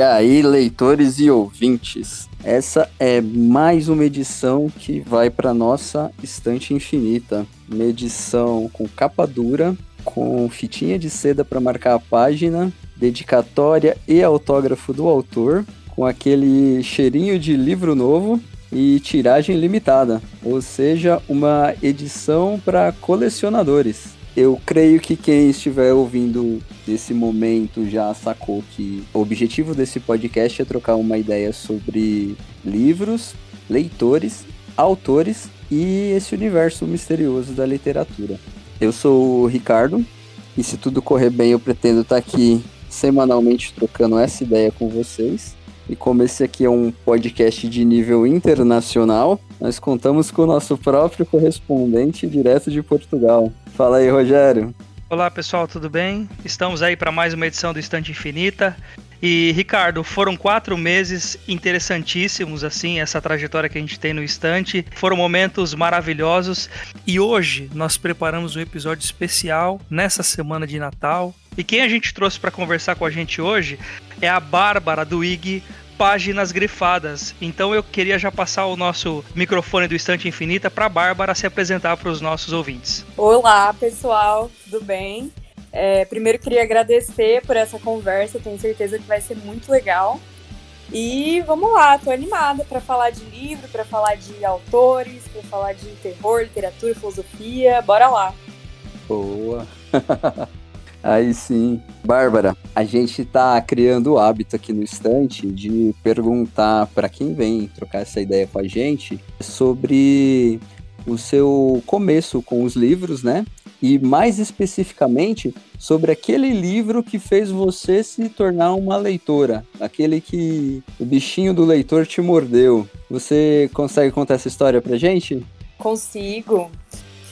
E aí, leitores e ouvintes, essa é mais uma edição que vai para nossa estante infinita. Uma edição com capa dura, com fitinha de seda para marcar a página, dedicatória e autógrafo do autor, com aquele cheirinho de livro novo e tiragem limitada, ou seja, uma edição para colecionadores. Eu creio que quem estiver ouvindo desse momento já sacou que o objetivo desse podcast é trocar uma ideia sobre livros, leitores, autores e esse universo misterioso da literatura. Eu sou o Ricardo e se tudo correr bem eu pretendo estar aqui semanalmente trocando essa ideia com vocês. E como esse aqui é um podcast de nível internacional, nós contamos com o nosso próprio correspondente direto de Portugal. Fala aí, Rogério. Olá, pessoal, tudo bem? Estamos aí para mais uma edição do Estante Infinita. E, Ricardo, foram quatro meses interessantíssimos, assim, essa trajetória que a gente tem no estante. Foram momentos maravilhosos. E hoje nós preparamos um episódio especial nessa semana de Natal. E quem a gente trouxe para conversar com a gente hoje é a Bárbara do IG páginas grifadas. Então eu queria já passar o nosso microfone do Estante Infinita para a Bárbara se apresentar para os nossos ouvintes. Olá, pessoal, tudo bem? É, primeiro queria agradecer por essa conversa, tenho certeza que vai ser muito legal. E vamos lá, tô animada para falar de livro, para falar de autores, para falar de terror, literatura, filosofia. Bora lá. Boa. Aí sim. Bárbara, a gente tá criando o hábito aqui no estante de perguntar para quem vem trocar essa ideia com a gente sobre o seu começo com os livros, né? E mais especificamente sobre aquele livro que fez você se tornar uma leitora, aquele que o bichinho do leitor te mordeu. Você consegue contar essa história pra gente? Consigo.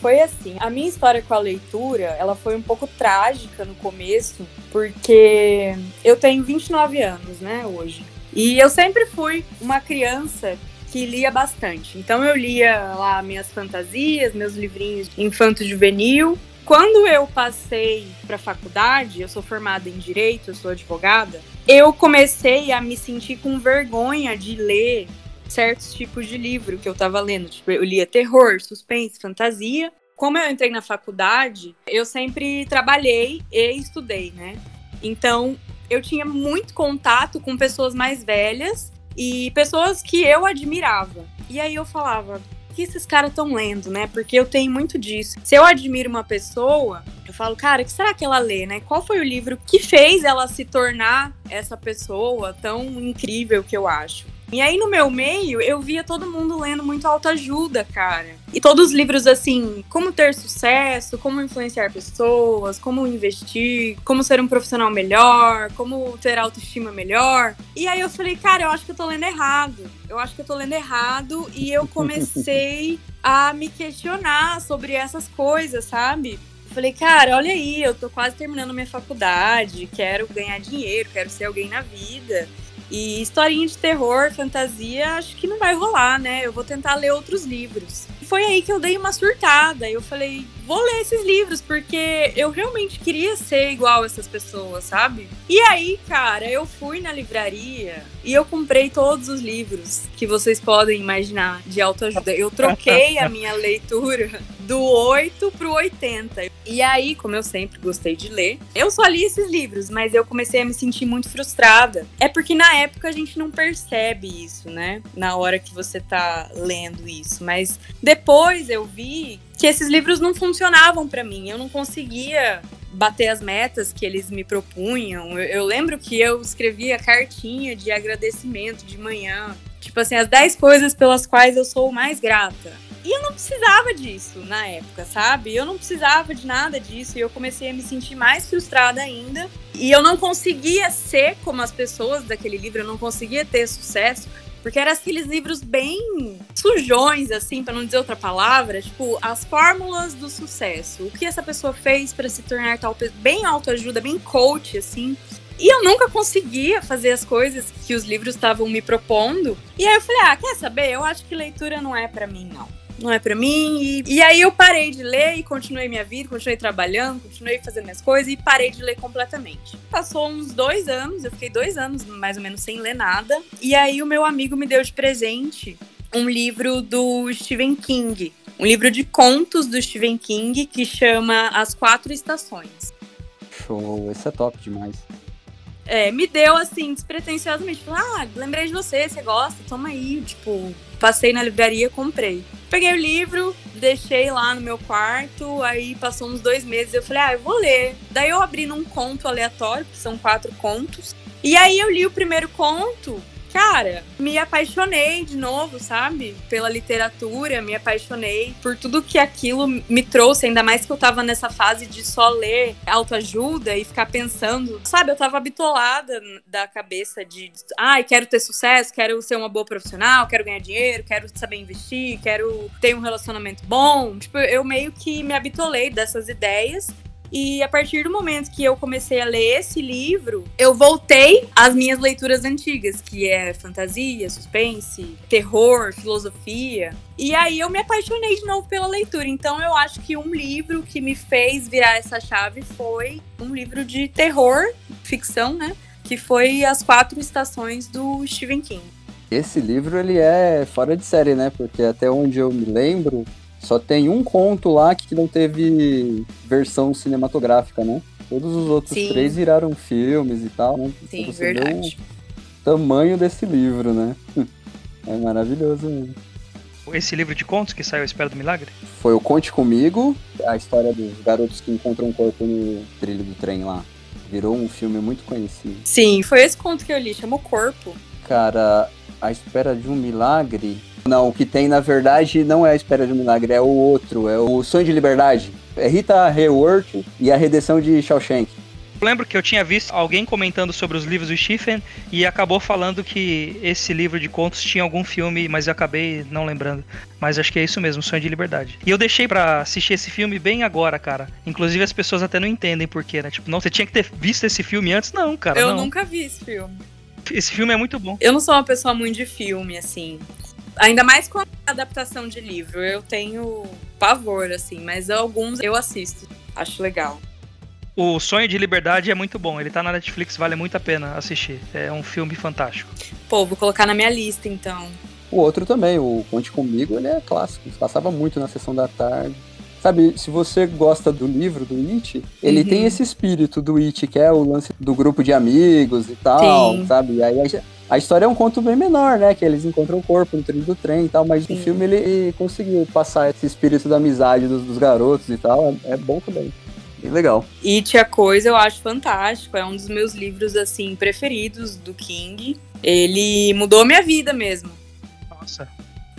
Foi assim, a minha história com a leitura, ela foi um pouco trágica no começo, porque eu tenho 29 anos, né, hoje. E eu sempre fui uma criança que lia bastante. Então eu lia lá minhas fantasias, meus livrinhos infanto-juvenil. Quando eu passei para faculdade, eu sou formada em direito, eu sou advogada, eu comecei a me sentir com vergonha de ler certos tipos de livro que eu tava lendo. Tipo, eu lia terror, suspense, fantasia. Como eu entrei na faculdade, eu sempre trabalhei e estudei, né? Então, eu tinha muito contato com pessoas mais velhas e pessoas que eu admirava. E aí eu falava, o que esses caras estão lendo, né? Porque eu tenho muito disso. Se eu admiro uma pessoa, eu falo, cara, o que será que ela lê, né? Qual foi o livro que fez ela se tornar essa pessoa tão incrível que eu acho? E aí no meu meio, eu via todo mundo lendo muito autoajuda, cara. E todos os livros assim, como ter sucesso, como influenciar pessoas, como investir, como ser um profissional melhor, como ter autoestima melhor. E aí eu falei, cara, eu acho que eu tô lendo errado. Eu acho que eu tô lendo errado e eu comecei a me questionar sobre essas coisas, sabe? falei, cara, olha aí, eu tô quase terminando minha faculdade, quero ganhar dinheiro, quero ser alguém na vida. E historinha de terror, fantasia, acho que não vai rolar, né? Eu vou tentar ler outros livros. Foi aí que eu dei uma surtada. Eu falei, vou ler esses livros, porque eu realmente queria ser igual essas pessoas, sabe? E aí, cara, eu fui na livraria e eu comprei todos os livros que vocês podem imaginar de autoajuda. Eu troquei a minha leitura do 8 pro 80. E aí, como eu sempre gostei de ler, eu só li esses livros, mas eu comecei a me sentir muito frustrada. É porque na época a gente não percebe isso, né? Na hora que você tá lendo isso. Mas depois eu vi que esses livros não funcionavam para mim. Eu não conseguia bater as metas que eles me propunham. Eu, eu, lembro que eu escrevia cartinha de agradecimento de manhã. Tipo assim, as 10 coisas pelas quais eu sou mais grata. E eu não precisava disso na época, sabe? Eu não precisava de nada disso e eu comecei a me sentir mais frustrada ainda. E eu não conseguia ser como as pessoas daquele livro, eu não conseguia ter sucesso porque eram aqueles livros bem sujões, assim, para não dizer outra palavra, tipo, as fórmulas do sucesso. O que essa pessoa fez para se tornar tal, bem autoajuda, bem coach, assim. E eu nunca conseguia fazer as coisas que os livros estavam me propondo. E aí eu falei: "Ah, quer saber? Eu acho que leitura não é para mim, não". não é para mim. E, e aí eu parei de ler e continuei minha vida, continuei trabalhando, continuei fazendo minhas coisas e parei de ler completamente. Passou uns dois anos, eu fiquei dois anos mais ou menos sem ler nada. E aí o meu amigo me deu de presente um livro do Stephen King. Um livro de contos do Stephen King que chama As Quatro Estações. Show, esse é top demais. É, me deu assim, despretensiosamente. Falei, ah, lembrei de você, você gosta, toma aí. Tipo, passei na livraria, comprei. Peguei o livro, deixei lá no meu quarto, aí passou uns dois meses, eu falei, ah, eu vou ler. Daí eu abri num conto aleatório, que são quatro contos. E aí eu li o primeiro conto, cara, me apaixonei de novo, sabe? Pela literatura, me apaixonei por tudo que aquilo me trouxe, ainda mais que eu tava nessa fase de só ler autoajuda e ficar pensando, sabe? Eu tava bitolada da cabeça de, ai, ah, quero ter sucesso, quero ser uma boa profissional, quero ganhar dinheiro, quero saber investir, quero ter um relacionamento bom. Tipo, eu meio que me habitolei dessas ideias e a partir do momento que eu comecei a ler esse livro, eu voltei às minhas leituras antigas, que é fantasia, suspense, terror, filosofia. E aí eu me apaixonei de novo pela leitura. Então eu acho que um livro que me fez virar essa chave foi um livro de terror, ficção, né? Que foi As Quatro Estações do Stephen King. Esse livro ele é fora de série, né? Porque até onde eu me lembro, só tem um conto lá que não teve versão cinematográfica, né? Todos os outros Sim. três viraram filmes e tal, né? Sim, então você verdade. o tamanho desse livro, né? É maravilhoso mesmo. Esse livro de contos que saiu A Espera do Milagre? Foi o Conte Comigo, a história dos garotos que encontram um corpo no trilho do trem lá. Virou um filme muito conhecido. Sim, foi esse conto que eu li, chama O Corpo. Cara, A Espera de um Milagre não, o que tem na verdade não é a espera de um milagre, é o outro, é o sonho de liberdade. É Rita Hayworth e a redenção de Shawshank. Eu lembro que eu tinha visto alguém comentando sobre os livros do Stephen e acabou falando que esse livro de contos tinha algum filme, mas eu acabei não lembrando. Mas acho que é isso mesmo, Sonho de Liberdade. E eu deixei para assistir esse filme bem agora, cara. Inclusive as pessoas até não entendem porquê, né? Tipo, não, você tinha que ter visto esse filme antes? Não, cara. Eu não. nunca vi esse filme. Esse filme é muito bom. Eu não sou uma pessoa muito de filme, assim. Ainda mais com a adaptação de livro. Eu tenho pavor, assim, mas alguns eu assisto. Acho legal. O Sonho de Liberdade é muito bom. Ele tá na Netflix, vale muito a pena assistir. É um filme fantástico. Pô, vou colocar na minha lista, então. O outro também, o Conte Comigo, ele é clássico. Passava muito na sessão da tarde. Sabe, se você gosta do livro, do It, ele uhum. tem esse espírito do It, que é o lance do grupo de amigos e tal, Sim. sabe? E aí a história é um conto bem menor, né? Que eles encontram o corpo no trilho do trem e tal, mas Sim. o filme ele conseguiu passar esse espírito da amizade dos, dos garotos e tal. É, é bom também. Bem legal. It, a Coisa, eu acho fantástico. É um dos meus livros, assim, preferidos do King. Ele mudou minha vida mesmo. Nossa.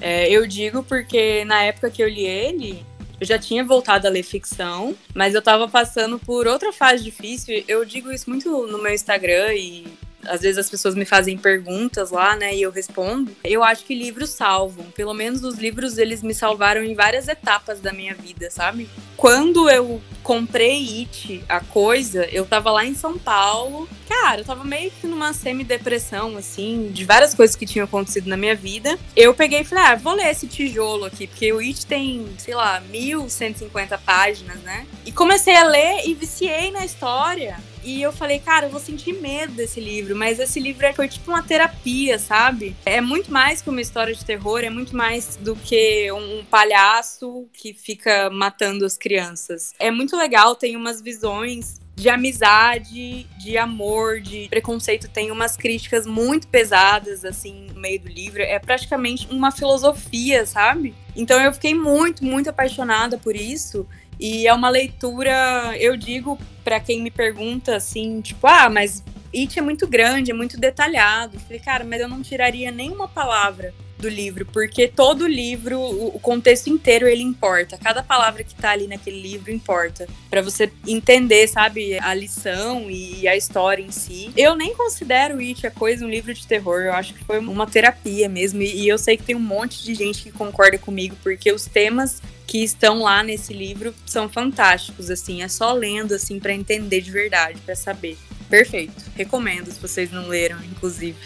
É, eu digo porque na época que eu li ele, eu já tinha voltado a ler ficção, mas eu tava passando por outra fase difícil. Eu digo isso muito no meu Instagram e às vezes as pessoas me fazem perguntas lá, né, e eu respondo. Eu acho que livros salvam. Pelo menos os livros eles me salvaram em várias etapas da minha vida, sabe? Quando eu comprei It, a coisa, eu tava lá em São Paulo. Cara, eu tava meio que numa semi-depressão, assim, de várias coisas que tinham acontecido na minha vida. Eu peguei e falei, ah, vou ler esse tijolo aqui, porque o It tem, sei lá, 1150 páginas, né? E comecei a ler e viciei na história. E eu falei, cara, eu vou sentir medo desse livro, mas esse livro é, foi tipo uma terapia, sabe? É muito mais que uma história de terror, é muito mais do que um palhaço que fica matando as crianças. É muito legal, tem umas visões de amizade, de amor, de preconceito, tem umas críticas muito pesadas, assim, no meio do livro. É praticamente uma filosofia, sabe? Então eu fiquei muito, muito apaixonada por isso. E é uma leitura, eu digo para quem me pergunta assim, tipo, ah, mas It é muito grande, é muito detalhado. Eu falei, cara, mas eu não tiraria nenhuma palavra do livro, porque todo livro, o contexto inteiro ele importa. Cada palavra que tá ali naquele livro importa para você entender, sabe, a lição e a história em si. Eu nem considero It a coisa um livro de terror, eu acho que foi uma terapia mesmo e eu sei que tem um monte de gente que concorda comigo porque os temas que estão lá nesse livro são fantásticos, assim, é só lendo assim para entender de verdade, para saber. Perfeito. Recomendo se vocês não leram, inclusive.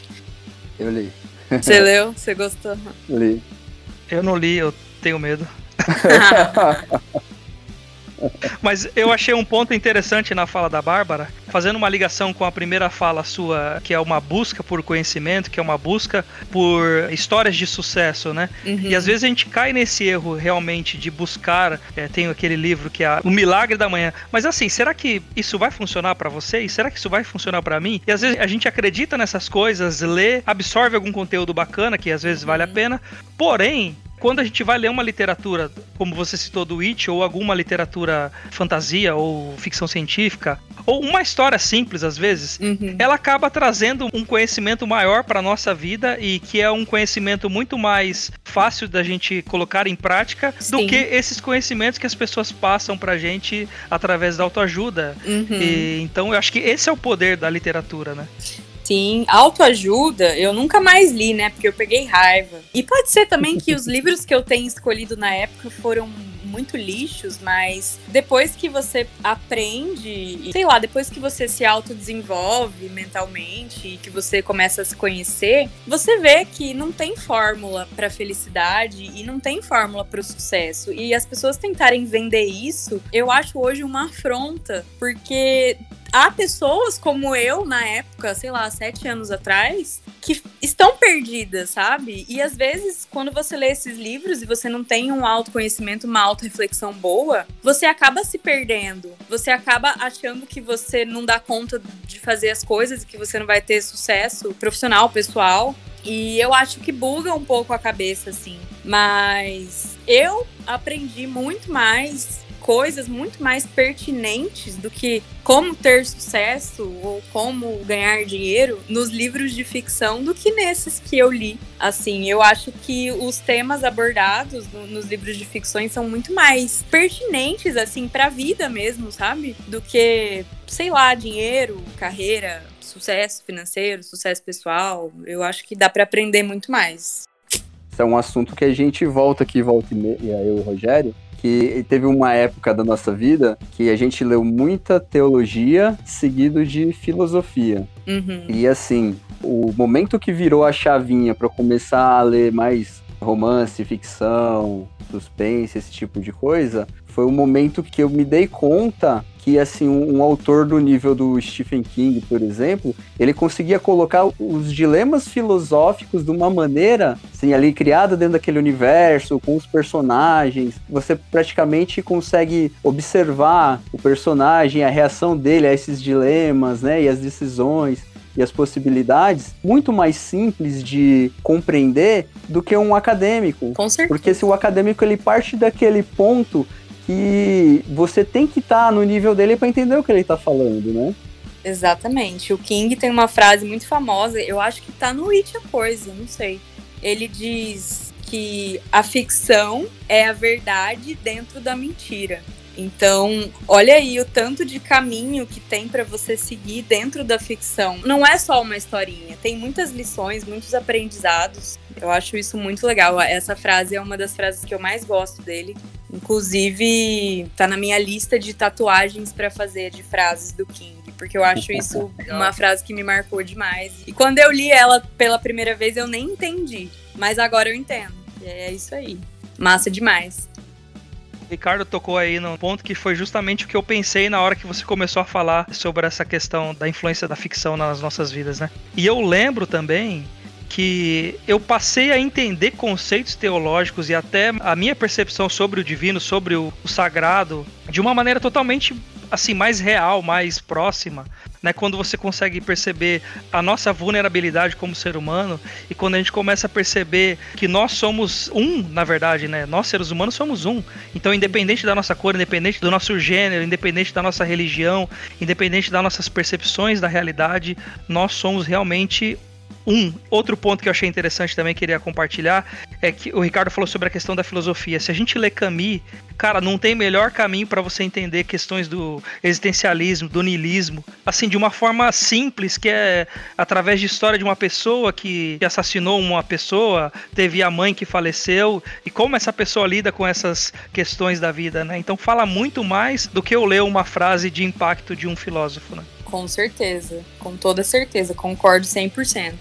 Eu li. Você leu? Você gostou? Li. Eu não li, eu Tenho medo. Mas eu achei um ponto interessante na fala da Bárbara, fazendo uma ligação com a primeira fala sua, que é uma busca por conhecimento, que é uma busca por histórias de sucesso, né? Uhum. E às vezes a gente cai nesse erro realmente de buscar. É, tem aquele livro que é O Milagre da Manhã. Mas assim, será que isso vai funcionar para vocês? Será que isso vai funcionar para mim? E às vezes a gente acredita nessas coisas, lê, absorve algum conteúdo bacana, que às vezes vale a uhum. pena, porém quando a gente vai ler uma literatura, como você citou do It, ou alguma literatura fantasia ou ficção científica, ou uma história simples às vezes, uhum. ela acaba trazendo um conhecimento maior para nossa vida e que é um conhecimento muito mais fácil da gente colocar em prática Sim. do que esses conhecimentos que as pessoas passam pra gente através da autoajuda. Uhum. E, então eu acho que esse é o poder da literatura, né? Sim, autoajuda eu nunca mais li, né? Porque eu peguei raiva. E pode ser também que os livros que eu tenho escolhido na época foram muito lixos, mas depois que você aprende, sei lá, depois que você se autodesenvolve mentalmente e que você começa a se conhecer, você vê que não tem fórmula para felicidade e não tem fórmula para o sucesso. E as pessoas tentarem vender isso, eu acho hoje uma afronta, porque há pessoas como eu na época, sei lá, sete anos atrás, que estão perdidas, sabe? E às vezes, quando você lê esses livros e você não tem um autoconhecimento, uma auto-reflexão boa, você acaba se perdendo. Você acaba achando que você não dá conta de fazer as coisas e que você não vai ter sucesso profissional, pessoal. E eu acho que buga um pouco a cabeça, assim. Mas eu aprendi muito mais coisas muito mais pertinentes do que como ter sucesso ou como ganhar dinheiro nos livros de ficção do que nesses que eu li. Assim, eu acho que os temas abordados no, nos livros de ficções são muito mais pertinentes assim para a vida mesmo, sabe? Do que, sei lá, dinheiro, carreira, sucesso financeiro, sucesso pessoal. Eu acho que dá para aprender muito mais. É um assunto que a gente volta aqui, volta e meia, eu e o Rogério, que teve uma época da nossa vida que a gente leu muita teologia seguido de filosofia. Uhum. E assim, o momento que virou a chavinha para começar a ler mais romance, ficção, suspense, esse tipo de coisa, foi o momento que eu me dei conta que assim um, um, autor do nível do Stephen King, por exemplo, ele conseguia colocar os dilemas filosóficos de uma maneira assim ali criada dentro daquele universo com os personagens. Você praticamente consegue observar o personagem, a reação dele a esses dilemas, né, e as decisões e as possibilidades muito mais simples de compreender do que um acadêmico. Com certeza. Porque se o acadêmico ele parte daquele ponto que você tem que estar tá no nível dele para entender o que ele está falando, né? Exatamente. O King tem uma frase muito famosa, eu acho que tá no It a coisa, não sei. Ele diz que a ficção é a verdade dentro da mentira. Então, olha aí o tanto de caminho que tem para você seguir dentro da ficção. Não é só uma historinha, tem muitas lições, muitos aprendizados. Eu acho isso muito legal. Essa frase é uma das frases que eu mais gosto dele. Inclusive, tá na minha lista de tatuagens para fazer de frases do King, porque eu acho isso uma frase que me marcou demais. E quando eu li ela pela primeira vez, eu nem entendi, mas agora eu entendo. E é isso aí. Massa demais. Ricardo tocou aí num ponto que foi justamente o que eu pensei na hora que você começou a falar sobre essa questão da influência da ficção nas nossas vidas, né? E eu lembro também que eu passei a entender conceitos teológicos e até a minha percepção sobre o divino, sobre o, o sagrado, de uma maneira totalmente assim mais real, mais próxima, né? Quando você consegue perceber a nossa vulnerabilidade como ser humano e quando a gente começa a perceber que nós somos um, na verdade, né? Nós seres humanos somos um. Então, independente da nossa cor, independente do nosso gênero, independente da nossa religião, independente das nossas percepções da realidade, nós somos realmente um outro ponto que eu achei interessante também queria compartilhar é que o Ricardo falou sobre a questão da filosofia. Se a gente lê Camus, cara, não tem melhor caminho para você entender questões do existencialismo, do niilismo, assim de uma forma simples, que é através de história de uma pessoa que, assassinou uma pessoa, teve a mãe que faleceu e como essa pessoa lida com essas questões da vida, né? Então fala muito mais do que eu ler uma frase de impacto de um filósofo, né? Com certeza, com toda certeza, concordo 100%.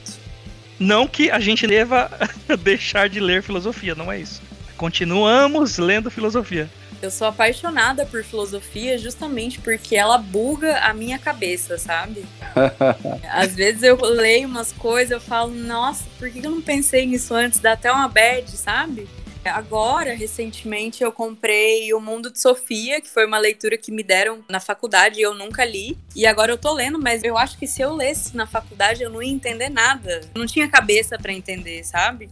Não que a gente deva deixar de ler filosofia, não é isso. continuamos lendo filosofia. Eu sou apaixonada por filosofia justamente porque ela buga a minha cabeça, sabe? Às vezes eu leio umas coisas, eu falo, nossa, por que eu não pensei nisso antes? Dá até uma bad, sabe? Agora, recentemente, eu comprei O Mundo de Sofia, que foi uma leitura que me deram na faculdade e eu nunca li. E agora eu tô lendo, mas eu acho que se eu lesse na faculdade eu não ia entender nada. Eu não tinha cabeça para entender, sabe?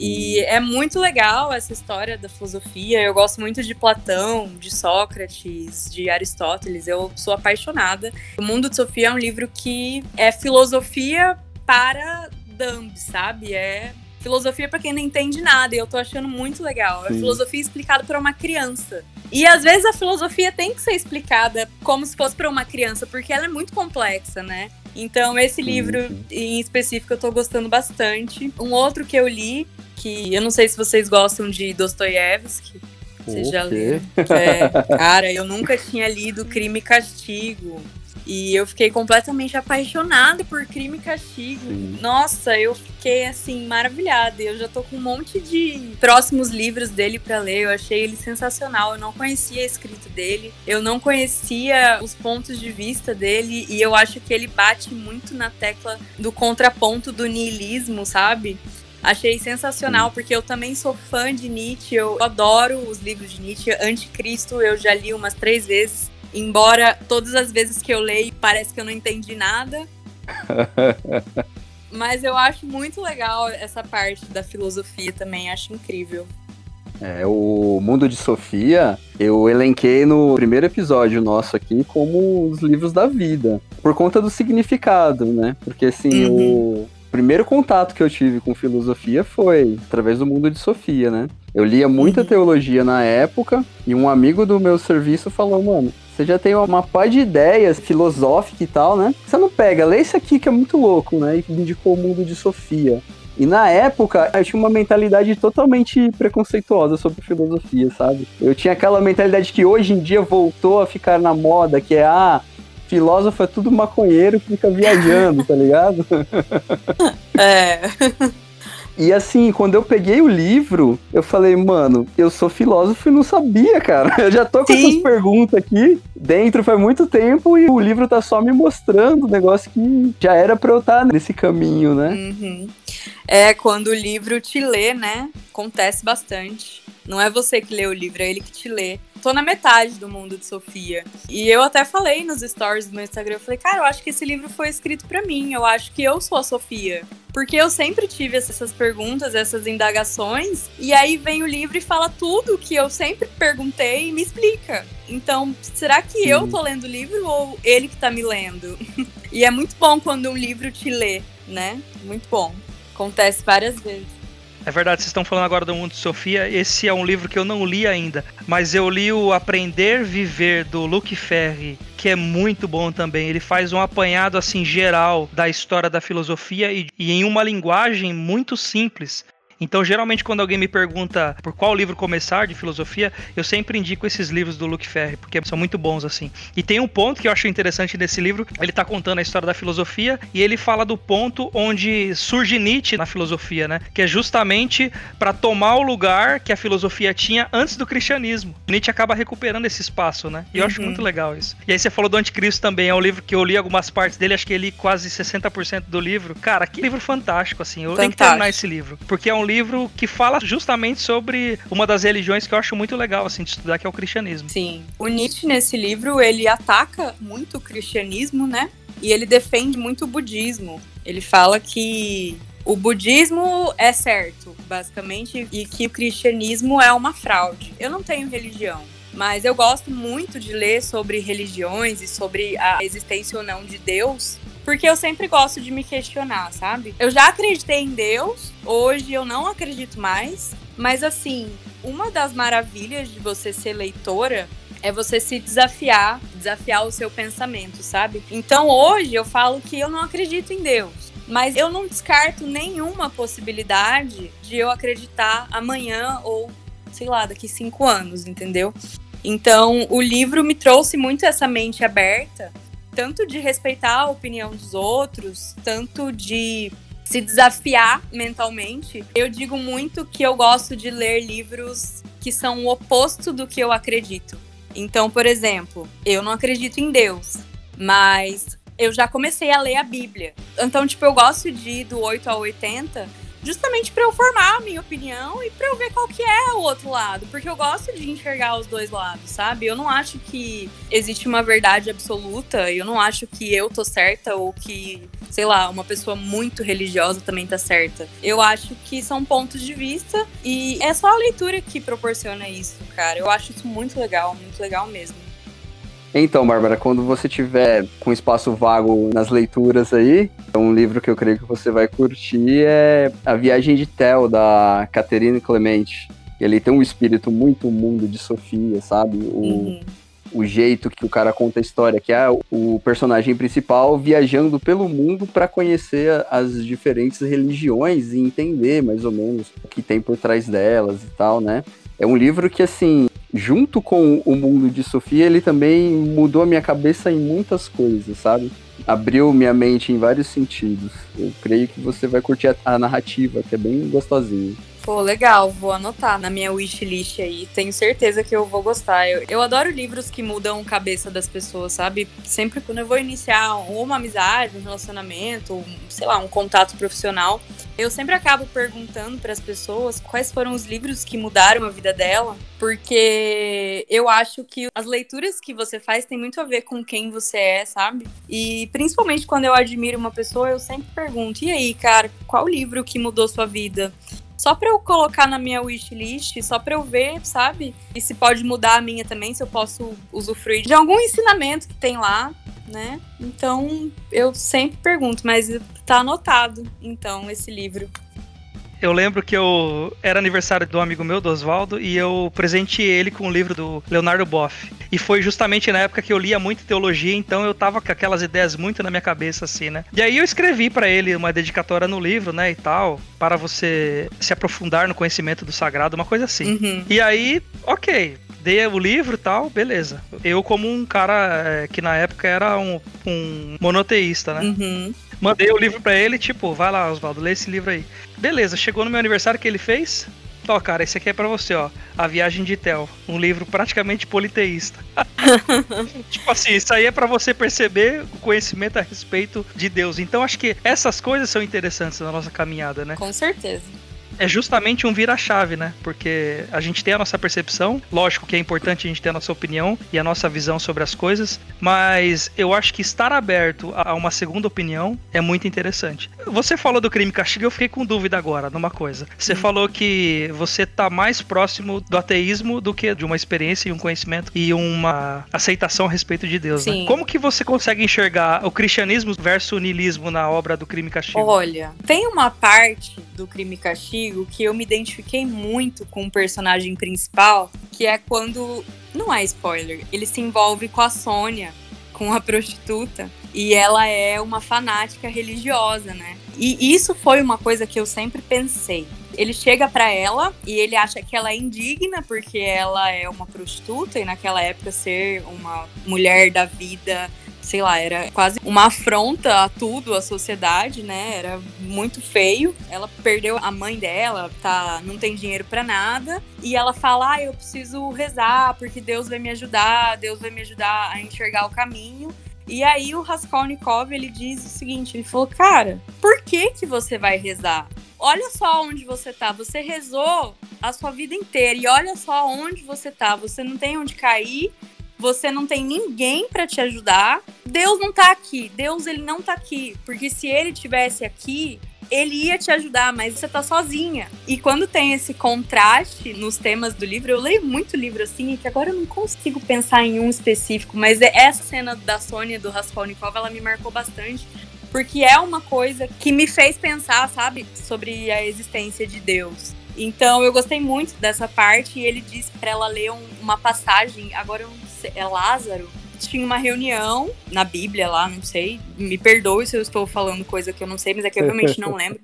E é muito legal essa história da filosofia. Eu gosto muito de Platão, de Sócrates, de Aristóteles. Eu sou apaixonada. O Mundo de Sofia é um livro que é filosofia para dumb, sabe? É filosofia para quem não entende nada. E eu tô achando muito legal. É filosofia explicada para uma criança. E às vezes a filosofia tem que ser explicada como se fosse para uma criança, porque ela é muito complexa, né? Então, esse livro em específico eu tô gostando bastante. Um outro que eu li que eu não sei se vocês gostam de Dostoiévski. Vocês já leram? É, cara, eu nunca tinha lido Crime e Castigo. E eu fiquei completamente apaixonada por Crime e Castigo. Sim. Nossa, eu fiquei assim maravilhada. Eu já tô com um monte de próximos livros dele para ler. Eu achei ele sensacional. Eu não conhecia a escrita dele, eu não conhecia os pontos de vista dele e eu acho que ele bate muito na tecla do contraponto do niilismo, sabe? Achei sensacional, porque eu também sou fã de Nietzsche, eu adoro os livros de Nietzsche. Anticristo eu já li umas três vezes, embora todas as vezes que eu leio parece que eu não entendi nada. Mas eu acho muito legal essa parte da filosofia também, acho incrível. É, o Mundo de Sofia, eu elenquei no primeiro episódio nosso aqui como os livros da vida, por conta do significado, né? Porque assim, uhum. o primeiro contato que eu tive com filosofia foi através do mundo de Sofia, né? Eu lia muita uhum. teologia na época e um amigo do meu serviço falou, mano, você já tem uma pá de ideias filosóficas e tal, né? Você não pega, lê esse aqui que é muito louco, né? E indicou o mundo de Sofia. E na época, eu tinha uma mentalidade totalmente preconceituosa sobre filosofia, sabe? Eu tinha aquela mentalidade que hoje em dia voltou a ficar na moda, que é, ah, filósofo é tudo maconheiro que fica viajando, tá ligado? É. E assim, quando eu peguei o livro, eu falei, mano, eu sou filósofo e não sabia, cara. Eu já tô com Sim. essas perguntas aqui dentro faz muito tempo e o livro tá só me mostrando o negócio que já era pra eu estar tá nesse caminho, né? Uhum. É, quando o livro te lê, né? Acontece bastante. Não é você que lê o livro, é ele que te lê tô na metade do mundo de Sofia. E eu até falei nos stories do meu Instagram, eu falei, cara, eu acho que esse livro foi escrito para mim, eu acho que eu sou a Sofia. Porque eu sempre tive essas perguntas, essas indagações, e aí vem o livro e fala tudo que eu sempre perguntei e me explica. Então, será que Sim. eu tô lendo o livro ou ele que tá me lendo? e é muito bom quando um livro te lê, né? Muito bom. Acontece várias vezes. É verdade, vocês estão falando agora do Mundo de Sofia. Esse é um livro que eu não li ainda, mas eu li o Aprender Viver do Luke Ferry, que é muito bom também. Ele faz um apanhado assim geral da história da filosofia e, e em uma linguagem muito simples. Então, geralmente, quando alguém me pergunta por qual livro começar de filosofia, eu sempre indico esses livros do Luke Ferry, porque são muito bons assim. E tem um ponto que eu acho interessante nesse livro, ele tá contando a história da filosofia e ele fala do ponto onde surge Nietzsche na filosofia, né? Que é justamente para tomar o lugar que a filosofia tinha antes do cristianismo. Nietzsche acaba recuperando esse espaço, né? E eu uhum. acho muito legal isso. E aí você falou do Anticristo também, é um livro que eu li algumas partes dele, acho que eu li quase 60% do livro. Cara, que livro fantástico, assim. Eu fantástico. tenho que terminar esse livro, porque é um livro que fala justamente sobre uma das religiões que eu acho muito legal assim de estudar, que é o cristianismo. Sim. O Nietzsche nesse livro, ele ataca muito o cristianismo, né? E ele defende muito o budismo. Ele fala que o budismo é certo, basicamente, e que o cristianismo é uma fraude. Eu não tenho religião, mas eu gosto muito de ler sobre religiões e sobre a existência ou não de Deus, porque eu sempre gosto de me questionar, sabe? Eu já acreditei em Deus, hoje eu não acredito mais, mas assim, uma das maravilhas de você ser leitora é você se desafiar, desafiar o seu pensamento, sabe? Então hoje eu falo que eu não acredito em Deus, mas eu não descarto nenhuma possibilidade de eu acreditar amanhã ou, sei lá, daqui cinco anos, entendeu? Então o livro me trouxe muito essa mente aberta tanto de respeitar a opinião dos outros, tanto de se desafiar mentalmente, eu digo muito que eu gosto de ler livros que são o oposto do que eu acredito. Então, por exemplo, eu não acredito em Deus, mas eu já comecei a ler a Bíblia. Então, tipo, eu gosto de ir do 8 ao 80 justamente para eu formar a minha opinião e para eu ver qual que é o outro lado, porque eu gosto de enxergar os dois lados, sabe? Eu não acho que existe uma verdade absoluta, eu não acho que eu tô certa ou que, sei lá, uma pessoa muito religiosa também tá certa. Eu acho que são pontos de vista e é só a leitura que proporciona isso, cara. Eu acho isso muito legal, muito legal mesmo. Então, Bárbara, quando você tiver com espaço vago nas leituras aí, um livro que eu creio que você vai curtir é A Viagem de Tel, da Caterine Clemente. Ele tem um espírito muito mundo de Sofia, sabe? O, uhum. o jeito que o cara conta a história, que é o personagem principal viajando pelo mundo para conhecer as diferentes religiões e entender mais ou menos o que tem por trás delas e tal, né? É um livro que, assim, junto com o mundo de Sofia, ele também mudou a minha cabeça em muitas coisas, sabe? Abriu minha mente em vários sentidos. Eu creio que você vai curtir a, a narrativa, que é bem gostosinha. Pô, legal, vou anotar na minha wishlist aí. Tenho certeza que eu vou gostar. Eu, eu adoro livros que mudam a cabeça das pessoas, sabe? Sempre quando eu vou iniciar uma amizade, um relacionamento, um, sei lá, um contato profissional, eu sempre acabo perguntando para as pessoas quais foram os livros que mudaram a vida dela, porque eu acho que as leituras que você faz tem muito a ver com quem você é, sabe? E principalmente quando eu admiro uma pessoa, eu sempre pergunto: e aí, cara, qual livro que mudou sua vida? Só para eu colocar na minha wishlist, só para eu ver, sabe? E se pode mudar a minha também, se eu posso usufruir de algum ensinamento que tem lá, né? Então, eu sempre pergunto, mas tá anotado, então, esse livro. Eu lembro que eu era aniversário do amigo meu, do Oswaldo, e eu presenteei ele com um livro do Leonardo Boff. E foi justamente na época que eu lia muito teologia, então eu tava com aquelas ideias muito na minha cabeça, assim, né? E aí eu escrevi para ele uma dedicatória no livro, né, e tal, para você se aprofundar no conhecimento do sagrado, uma coisa assim. Uhum. E aí, ok, dei o livro e tal, beleza. Eu, como um cara é, que na época era um, um monoteísta, né? Uhum. Mandei o livro para ele, tipo, vai lá, Oswaldo, lê esse livro aí. Beleza, chegou no meu aniversário que ele fez. Ó, cara, esse aqui é para você, ó. A Viagem de Tel, um livro praticamente politeísta. tipo assim, isso aí é para você perceber o conhecimento a respeito de Deus. Então acho que essas coisas são interessantes na nossa caminhada, né? Com certeza é justamente um vira-chave, né? Porque a gente tem a nossa percepção, lógico que é importante a gente ter a nossa opinião e a nossa visão sobre as coisas, mas eu acho que estar aberto a uma segunda opinião é muito interessante. Você falou do crime castigo, eu fiquei com dúvida agora numa coisa. Você hum. falou que você tá mais próximo do ateísmo do que de uma experiência e um conhecimento e uma aceitação a respeito de Deus, né? Sim. né? Como que você consegue enxergar o cristianismo versus o niilismo na obra do crime castigo? Olha, tem uma parte do crime e que eu me identifiquei muito com o personagem principal, que é quando. Não é spoiler, ele se envolve com a Sônia, com a prostituta, e ela é uma fanática religiosa, né? E isso foi uma coisa que eu sempre pensei. Ele chega para ela e ele acha que ela é indigna porque ela é uma prostituta e naquela época ser uma mulher da vida sei lá, era quase uma afronta a tudo, a sociedade, né? Era muito feio. Ela perdeu a mãe dela, tá, não tem dinheiro para nada, e ela fala: "Ah, eu preciso rezar porque Deus vai me ajudar, Deus vai me ajudar a enxergar o caminho". E aí o Raskolnikov, ele diz o seguinte, ele falou: "Cara, por que que você vai rezar? Olha só onde você tá. Você rezou a sua vida inteira e olha só onde você tá. Você não tem onde cair, você não tem ninguém para te ajudar. Deus não tá aqui. Deus ele não tá aqui, porque se ele tivesse aqui, ele ia te ajudar, mas você tá sozinha. E quando tem esse contraste nos temas do livro, eu leio muito livro assim, que agora eu não consigo pensar em um específico, mas é essa cena da Sônia do Raskolnikov, ela me marcou bastante, porque é uma coisa que me fez pensar, sabe, sobre a existência de Deus. Então eu gostei muito dessa parte e ele disse para ela ler um, uma passagem, agora eu não é Lázaro, tinha uma reunião na Bíblia lá, não sei, me perdoe se eu estou falando coisa que eu não sei, mas é que eu realmente não lembro.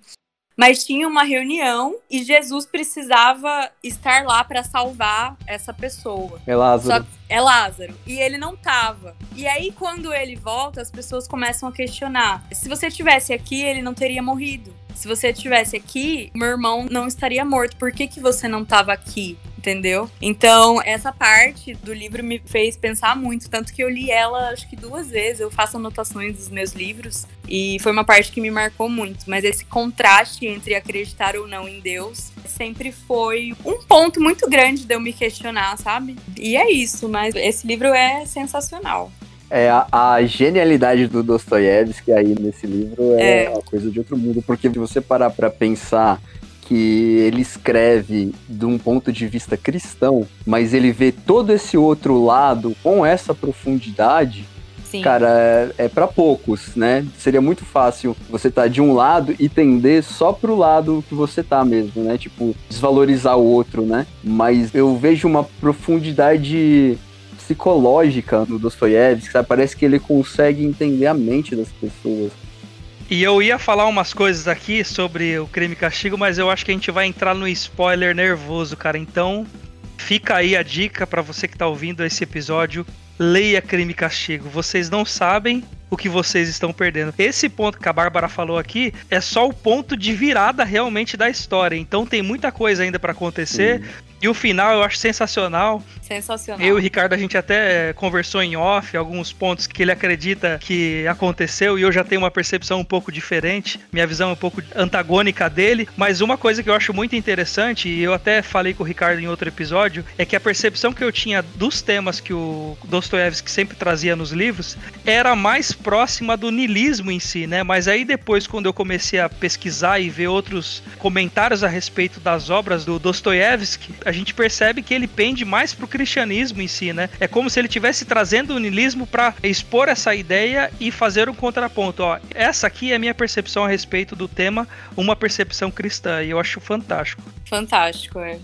Mas tinha uma reunião e Jesus precisava estar lá para salvar essa pessoa. É Lázaro. Só, é Lázaro. E ele não tava. E aí, quando ele volta, as pessoas começam a questionar: se você tivesse aqui, ele não teria morrido. Se você estivesse aqui, meu irmão não estaria morto. Por que, que você não estava aqui? Entendeu? Então, essa parte do livro me fez pensar muito. Tanto que eu li ela, acho que duas vezes. Eu faço anotações dos meus livros. E foi uma parte que me marcou muito. Mas esse contraste entre acreditar ou não em Deus sempre foi um ponto muito grande de eu me questionar, sabe? E é isso, mas esse livro é sensacional. É, a, a, genialidade do Dostoiévski aí nesse livro é, é, uma coisa de outro mundo, porque se você parar para pensar que ele escreve de um ponto de vista cristão, mas ele vê todo esse outro lado com essa profundidade, Sim. cara, é, é para poucos, né? Seria muito fácil você estar tá de um lado e tender só pro lado que você tá mesmo, né? Tipo, desvalorizar o outro, né? Mas eu vejo uma profundidade psicológica no Dostoiévski, sabe? Parece que ele consegue entender a mente das pessoas. E eu ia falar umas coisas aqui sobre o crime e castigo, mas eu acho que a gente vai entrar no spoiler nervoso, cara. Então, fica aí a dica para você que tá ouvindo esse episódio. Leia Crime e Castigo. Vocês não sabem o que vocês estão perdendo. Esse ponto que a Bárbara falou aqui é só o ponto de virada realmente da história. Então tem muita coisa ainda para acontecer. Sim. E o final eu acho sensacional. Sensacional. Eu e o Ricardo, a gente até conversou em off alguns pontos que ele acredita que aconteceu e eu já tenho uma percepção um pouco diferente, minha visão é um pouco antagônica dele. Mas uma coisa que eu acho muito interessante, e eu até falei com o Ricardo em outro episódio, é que a percepção que eu tinha dos temas que o Dostoiévski sempre trazia nos livros era mais próxima do nilismo em si, né? Mas aí depois, quando eu comecei a pesquisar e ver outros comentários a respeito das obras do Dostoiévski, a gente percebe que ele pende mais pro cristianismo em si, né? É como se ele tivesse trazendo o niilismo para expor essa ideia e fazer um contraponto. Ó, essa aqui é a minha percepção a respeito do tema, uma percepção cristã, e eu acho fantástico. Fantástico, é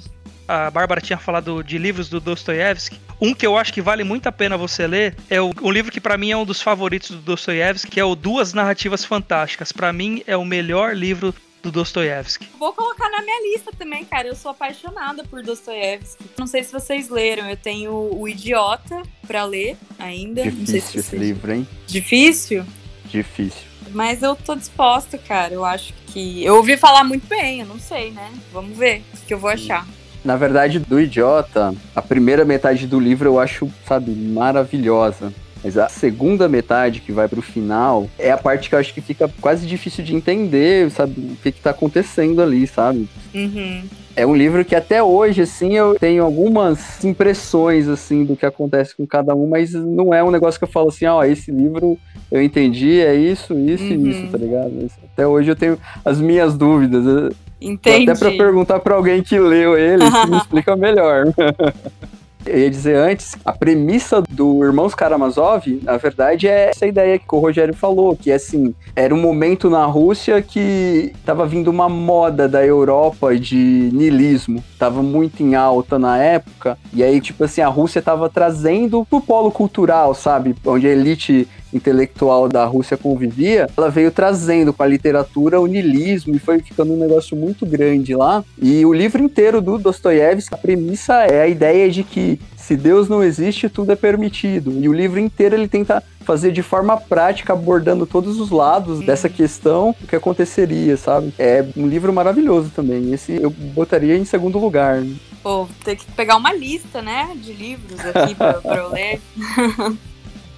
a Bárbara tinha falado de livros do Dostoiévski. Um que eu acho que vale muito a pena você ler é o, um livro que para mim é um dos favoritos do Dostoiévski, que é o Duas Narrativas Fantásticas. Para mim é o melhor livro do Dostoiévski. Vou colocar na minha lista também, cara. Eu sou apaixonada por Dostoiévski. Não sei se vocês leram, eu tenho O Idiota para ler ainda. Difícil se esse livro, hein? Difícil? Difícil. Mas eu tô disposta, cara. Eu acho que. Eu ouvi falar muito bem, eu não sei, né? Vamos ver o que eu vou achar. Na verdade, do Idiota, a primeira metade do livro eu acho, sabe, maravilhosa. Mas a segunda metade, que vai pro final, é a parte que eu acho que fica quase difícil de entender, sabe? O que que tá acontecendo ali, sabe? Uhum. É um livro que até hoje, assim, eu tenho algumas impressões, assim, do que acontece com cada um, mas não é um negócio que eu falo assim, ó, oh, esse livro eu entendi, é isso, isso e isso, uhum. tá ligado? Até hoje eu tenho as minhas dúvidas. Entendi. Até pra perguntar pra alguém que leu ele, se me explica melhor. Eu ia dizer antes, a premissa do Irmãos Karamazov, na verdade, é essa ideia que o Rogério falou, que assim, era um momento na Rússia que estava vindo uma moda da Europa de niilismo, estava muito em alta na época, e aí, tipo assim, a Rússia estava trazendo pro polo cultural, sabe, onde a elite intelectual da Rússia convivia, ela veio trazendo com a literatura o niilismo e foi ficando um negócio muito grande lá. E o livro inteiro do Dostoiévski, a premissa é a ideia de que se Deus não existe, tudo é permitido. E o livro inteiro ele tenta fazer de forma prática, abordando todos os lados uhum. dessa questão, o que aconteceria, sabe? É um livro maravilhoso também. Esse eu botaria em segundo lugar. Pô, tem que pegar uma lista, né, de livros aqui pra, pra eu ler.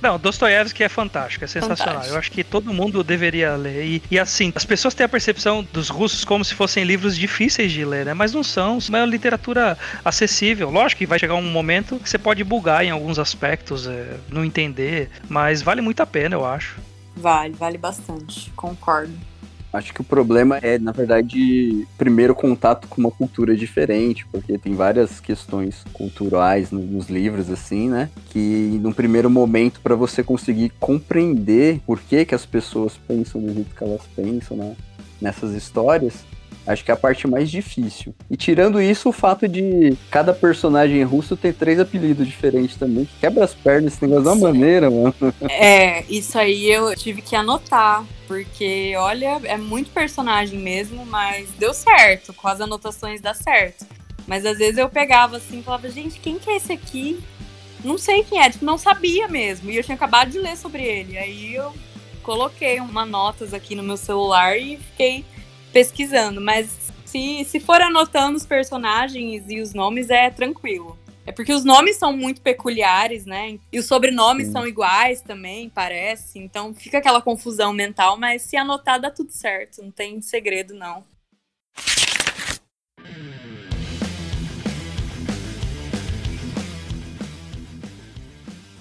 Não, Dostoiévski é fantástico, é sensacional. Fantástico. Eu acho que todo mundo deveria ler. E, e, assim, as pessoas têm a percepção dos russos como se fossem livros difíceis de ler, né? Mas não são. É uma literatura acessível. Lógico que vai chegar um momento que você pode bugar em alguns aspectos, é, não entender, mas vale muito a pena, eu acho. Vale, vale bastante. Concordo. Acho que o problema é, na verdade, primeiro contato com uma cultura diferente, porque tem várias questões culturais nos livros, assim, né? Que no primeiro momento, para você conseguir compreender por que, que as pessoas pensam do jeito que elas pensam, né? Nessas histórias, Acho que é a parte mais difícil. E tirando isso, o fato de cada personagem russo ter três apelidos diferentes também, que quebra as pernas esse negócio da maneira, mano. É, isso aí eu tive que anotar, porque olha, é muito personagem mesmo, mas deu certo, com as anotações dá certo. Mas às vezes eu pegava assim e falava, gente, quem que é esse aqui? Não sei quem é, tipo, não sabia mesmo. E eu tinha acabado de ler sobre ele. Aí eu coloquei uma notas aqui no meu celular e fiquei pesquisando, mas se, se for anotando os personagens e os nomes, é tranquilo. É porque os nomes são muito peculiares, né? E os sobrenomes Sim. são iguais também, parece. Então fica aquela confusão mental, mas se anotar dá tudo certo. Não tem segredo, não.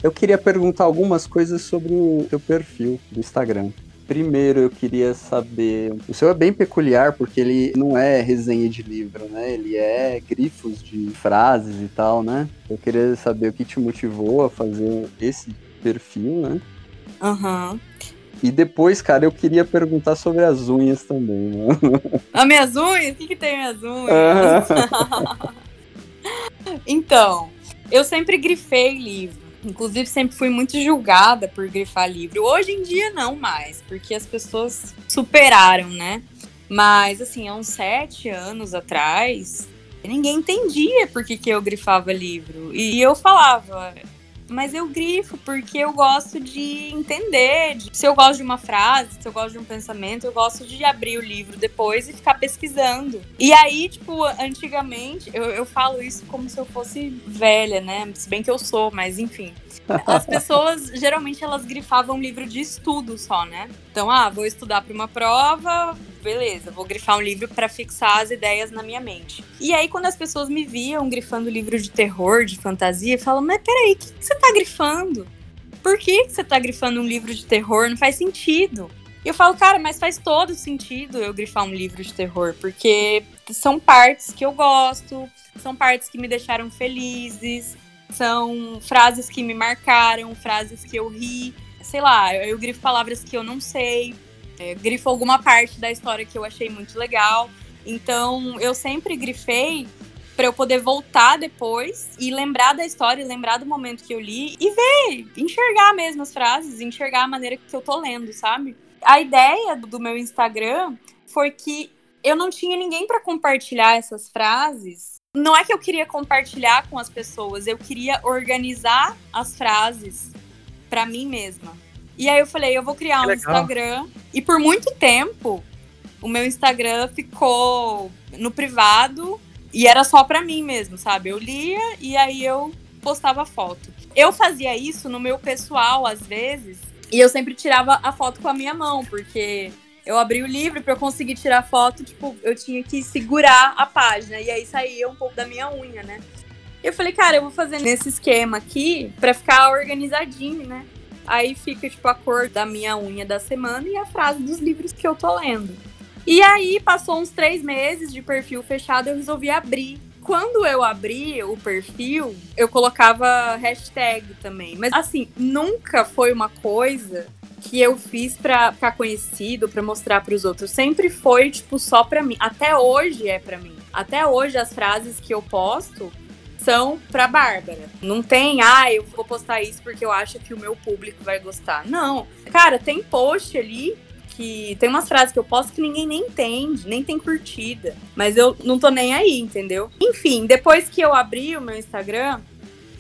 Eu queria perguntar algumas coisas sobre o teu perfil do Instagram. Primeiro, eu queria saber. O seu é bem peculiar porque ele não é resenha de livro, né? Ele é grifos de frases e tal, né? Eu queria saber o que te motivou a fazer esse perfil, né? Aham. Uhum. E depois, cara, eu queria perguntar sobre as unhas também, né? As minhas unhas? O que, que tem minhas unhas? então, eu sempre grifei livro. Inclusive, sempre fui muito julgada por grifar livro. Hoje em dia, não mais, porque as pessoas superaram, né? Mas, assim, há uns sete anos atrás, ninguém entendia por que, que eu grifava livro. E eu falava, mas eu grifo porque eu gosto de entender. De, se eu gosto de uma frase, se eu gosto de um pensamento, eu gosto de abrir o livro depois e ficar pesquisando. E aí, tipo, antigamente, eu, eu falo isso como se eu fosse velha, né? Se bem que eu sou, mas enfim. As pessoas, geralmente, elas grifavam livro de estudo só, né? Então, ah, vou estudar para uma prova, beleza, vou grifar um livro para fixar as ideias na minha mente. E aí, quando as pessoas me viam grifando livro de terror, de fantasia, falam, mas peraí, o que, você tá grifando? Por que, que você tá grifando um livro de terror? Não faz sentido. E eu falo, cara, mas faz todo sentido eu grifar um livro de terror, porque são partes que eu gosto, são partes que me deixaram felizes, são frases que me marcaram, frases que eu ri. Sei lá, eu grifo palavras que eu não sei, é, grifo alguma parte da história que eu achei muito legal. Então, eu sempre grifei para eu poder voltar depois e lembrar da história, lembrar do momento que eu li e ver, enxergar mesmo as frases, enxergar a maneira que eu tô lendo, sabe? A ideia do meu Instagram foi que eu não tinha ninguém para compartilhar essas frases não é que eu queria compartilhar com as pessoas, eu queria organizar as frases para mim mesma. E aí eu falei, eu vou criar um Instagram. E por muito tempo, o meu Instagram ficou no privado e era só para mim mesmo, sabe? Eu lia e aí eu postava foto. Eu fazia isso no meu pessoal às vezes, e eu sempre tirava a foto com a minha mão, porque eu abri o livro para eu conseguir tirar foto, tipo, eu tinha que segurar a página e aí saía um pouco da minha unha, né? Eu falei, cara, eu vou fazer nesse esquema aqui para ficar organizadinho, né? Aí fica tipo a cor da minha unha da semana e a frase dos livros que eu tô lendo. E aí passou uns três meses de perfil fechado, eu resolvi abrir. Quando eu abri o perfil, eu colocava hashtag também. Mas assim, nunca foi uma coisa que eu fiz para ficar conhecido, para mostrar para os outros, sempre foi tipo só para mim. Até hoje é para mim. Até hoje as frases que eu posto são pra Bárbara. Não tem, ah, eu vou postar isso porque eu acho que o meu público vai gostar. Não. Cara, tem post ali que tem umas frases que eu posto que ninguém nem entende, nem tem curtida. Mas eu não tô nem aí, entendeu? Enfim, depois que eu abri o meu Instagram,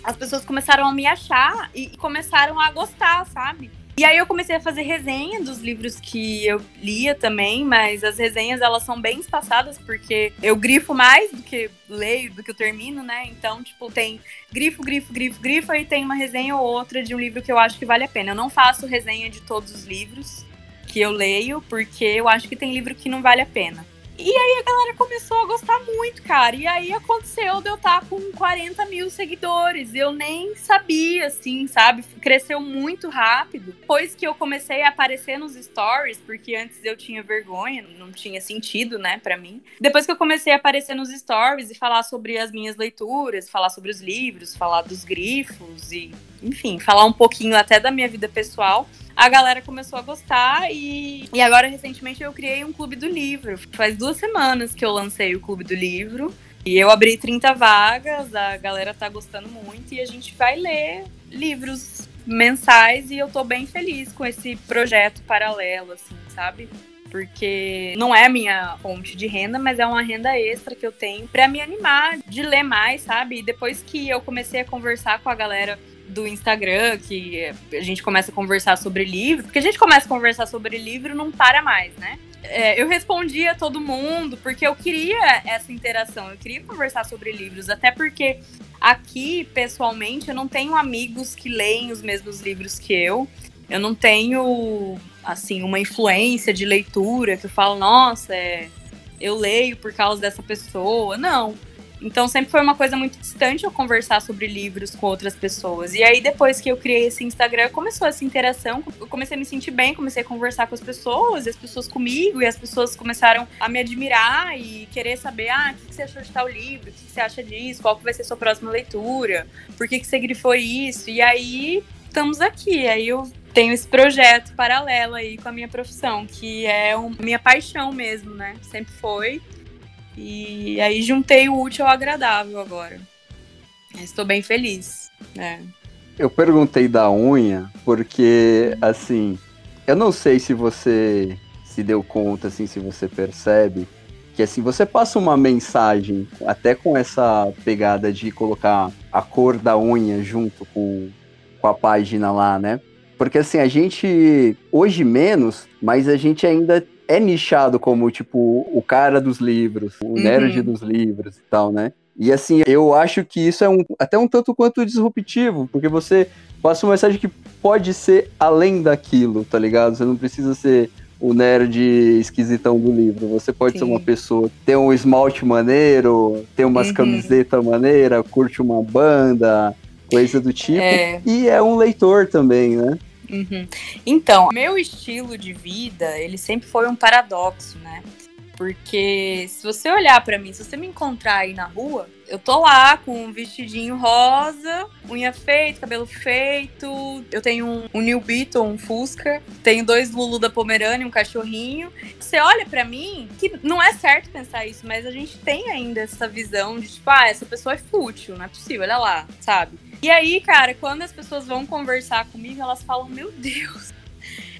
as pessoas começaram a me achar e começaram a gostar, sabe? E aí eu comecei a fazer resenha dos livros que eu lia também, mas as resenhas elas são bem espaçadas porque eu grifo mais do que leio, do que eu termino, né? Então, tipo, tem grifo, grifo, grifo, grifo e tem uma resenha ou outra de um livro que eu acho que vale a pena. Eu não faço resenha de todos os livros que eu leio, porque eu acho que tem livro que não vale a pena. E aí a galera começou a gostar muito, cara. E aí aconteceu de eu estar tá com 40 mil seguidores. Eu nem sabia, assim, sabe? Cresceu muito rápido. Depois que eu comecei a aparecer nos stories, porque antes eu tinha vergonha, não tinha sentido, né, para mim. Depois que eu comecei a aparecer nos stories e falar sobre as minhas leituras, falar sobre os livros, falar dos grifos e, enfim, falar um pouquinho até da minha vida pessoal, a galera começou a gostar e, e agora recentemente eu criei um clube do livro. Faz duas semanas que eu lancei o clube do livro. E eu abri 30 vagas, a galera tá gostando muito e a gente vai ler livros mensais e eu tô bem feliz com esse projeto paralelo, assim, sabe? Porque não é minha fonte de renda, mas é uma renda extra que eu tenho para me animar de ler mais, sabe? E depois que eu comecei a conversar com a galera do Instagram, que a gente começa a conversar sobre livro, porque a gente começa a conversar sobre livro não para mais, né? É, eu respondia a todo mundo porque eu queria essa interação, eu queria conversar sobre livros, até porque aqui, pessoalmente, eu não tenho amigos que leem os mesmos livros que eu. Eu não tenho, assim, uma influência de leitura que eu falo, nossa, é, eu leio por causa dessa pessoa. Não. Então sempre foi uma coisa muito distante eu conversar sobre livros com outras pessoas. E aí depois que eu criei esse Instagram, começou essa interação, eu comecei a me sentir bem, comecei a conversar com as pessoas, e as pessoas comigo, e as pessoas começaram a me admirar e querer saber, ah, o que você achou de tal livro, o que você acha disso, qual vai ser sua próxima leitura, por que, que você grifou isso? E aí estamos aqui, aí eu tenho esse projeto paralelo aí com a minha profissão, que é a minha paixão mesmo, né? Sempre foi. E aí juntei o útil ao agradável agora. Estou bem feliz, né? Eu perguntei da unha porque, assim, eu não sei se você se deu conta, assim, se você percebe que assim você passa uma mensagem até com essa pegada de colocar a cor da unha junto com, com a página lá, né? Porque assim, a gente hoje menos, mas a gente ainda é nichado como, tipo, o cara dos livros, o uhum. nerd dos livros e tal, né? E assim, eu acho que isso é um, até um tanto quanto disruptivo, porque você passa uma mensagem que pode ser além daquilo, tá ligado? Você não precisa ser o nerd esquisitão do livro. Você pode Sim. ser uma pessoa ter um esmalte maneiro, ter umas uhum. camisetas maneiras, curte uma banda, coisa do tipo. É. E é um leitor também, né? Uhum. Então, meu estilo de vida, ele sempre foi um paradoxo, né? Porque se você olhar para mim, se você me encontrar aí na rua, eu tô lá com um vestidinho rosa, unha feita, cabelo feito. Eu tenho um, um New Beetle, um Fusca. Tenho dois Lulu da Pomerânia, um cachorrinho. Você olha para mim, que não é certo pensar isso, mas a gente tem ainda essa visão de tipo, ah, essa pessoa é fútil, não é possível, olha lá, sabe? E aí, cara, quando as pessoas vão conversar comigo, elas falam: Meu Deus,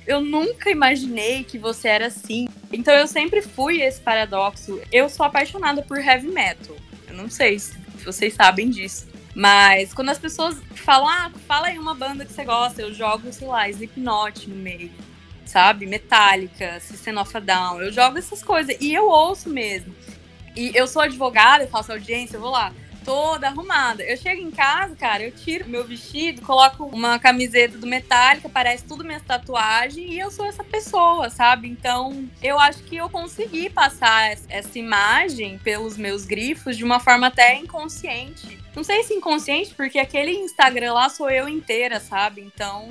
eu nunca imaginei que você era assim. Então eu sempre fui esse paradoxo. Eu sou apaixonada por heavy metal. Eu não sei se vocês sabem disso. Mas quando as pessoas falam, ah, fala aí uma banda que você gosta, eu jogo, sei lá, Slipknot no meio, sabe? Metallica, System of a Down. Eu jogo essas coisas. E eu ouço mesmo. E eu sou advogada, eu faço audiência, eu vou lá toda arrumada. Eu chego em casa, cara, eu tiro meu vestido, coloco uma camiseta do Metallica, parece tudo minha tatuagem e eu sou essa pessoa, sabe? Então, eu acho que eu consegui passar essa imagem pelos meus grifos de uma forma até inconsciente. Não sei se inconsciente, porque aquele Instagram lá sou eu inteira, sabe? Então.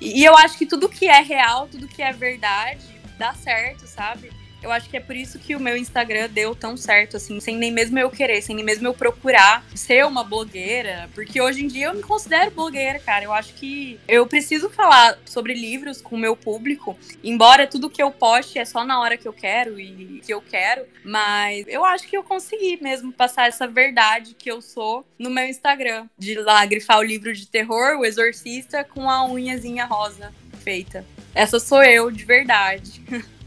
E eu acho que tudo que é real, tudo que é verdade, dá certo, sabe? Eu acho que é por isso que o meu Instagram deu tão certo, assim, sem nem mesmo eu querer, sem nem mesmo eu procurar ser uma blogueira. Porque hoje em dia eu me considero blogueira, cara. Eu acho que eu preciso falar sobre livros com o meu público, embora tudo que eu poste é só na hora que eu quero e que eu quero. Mas eu acho que eu consegui mesmo passar essa verdade que eu sou no meu Instagram. De lá grifar o livro de terror, o exorcista, com a unhazinha rosa feita. Essa sou eu, de verdade.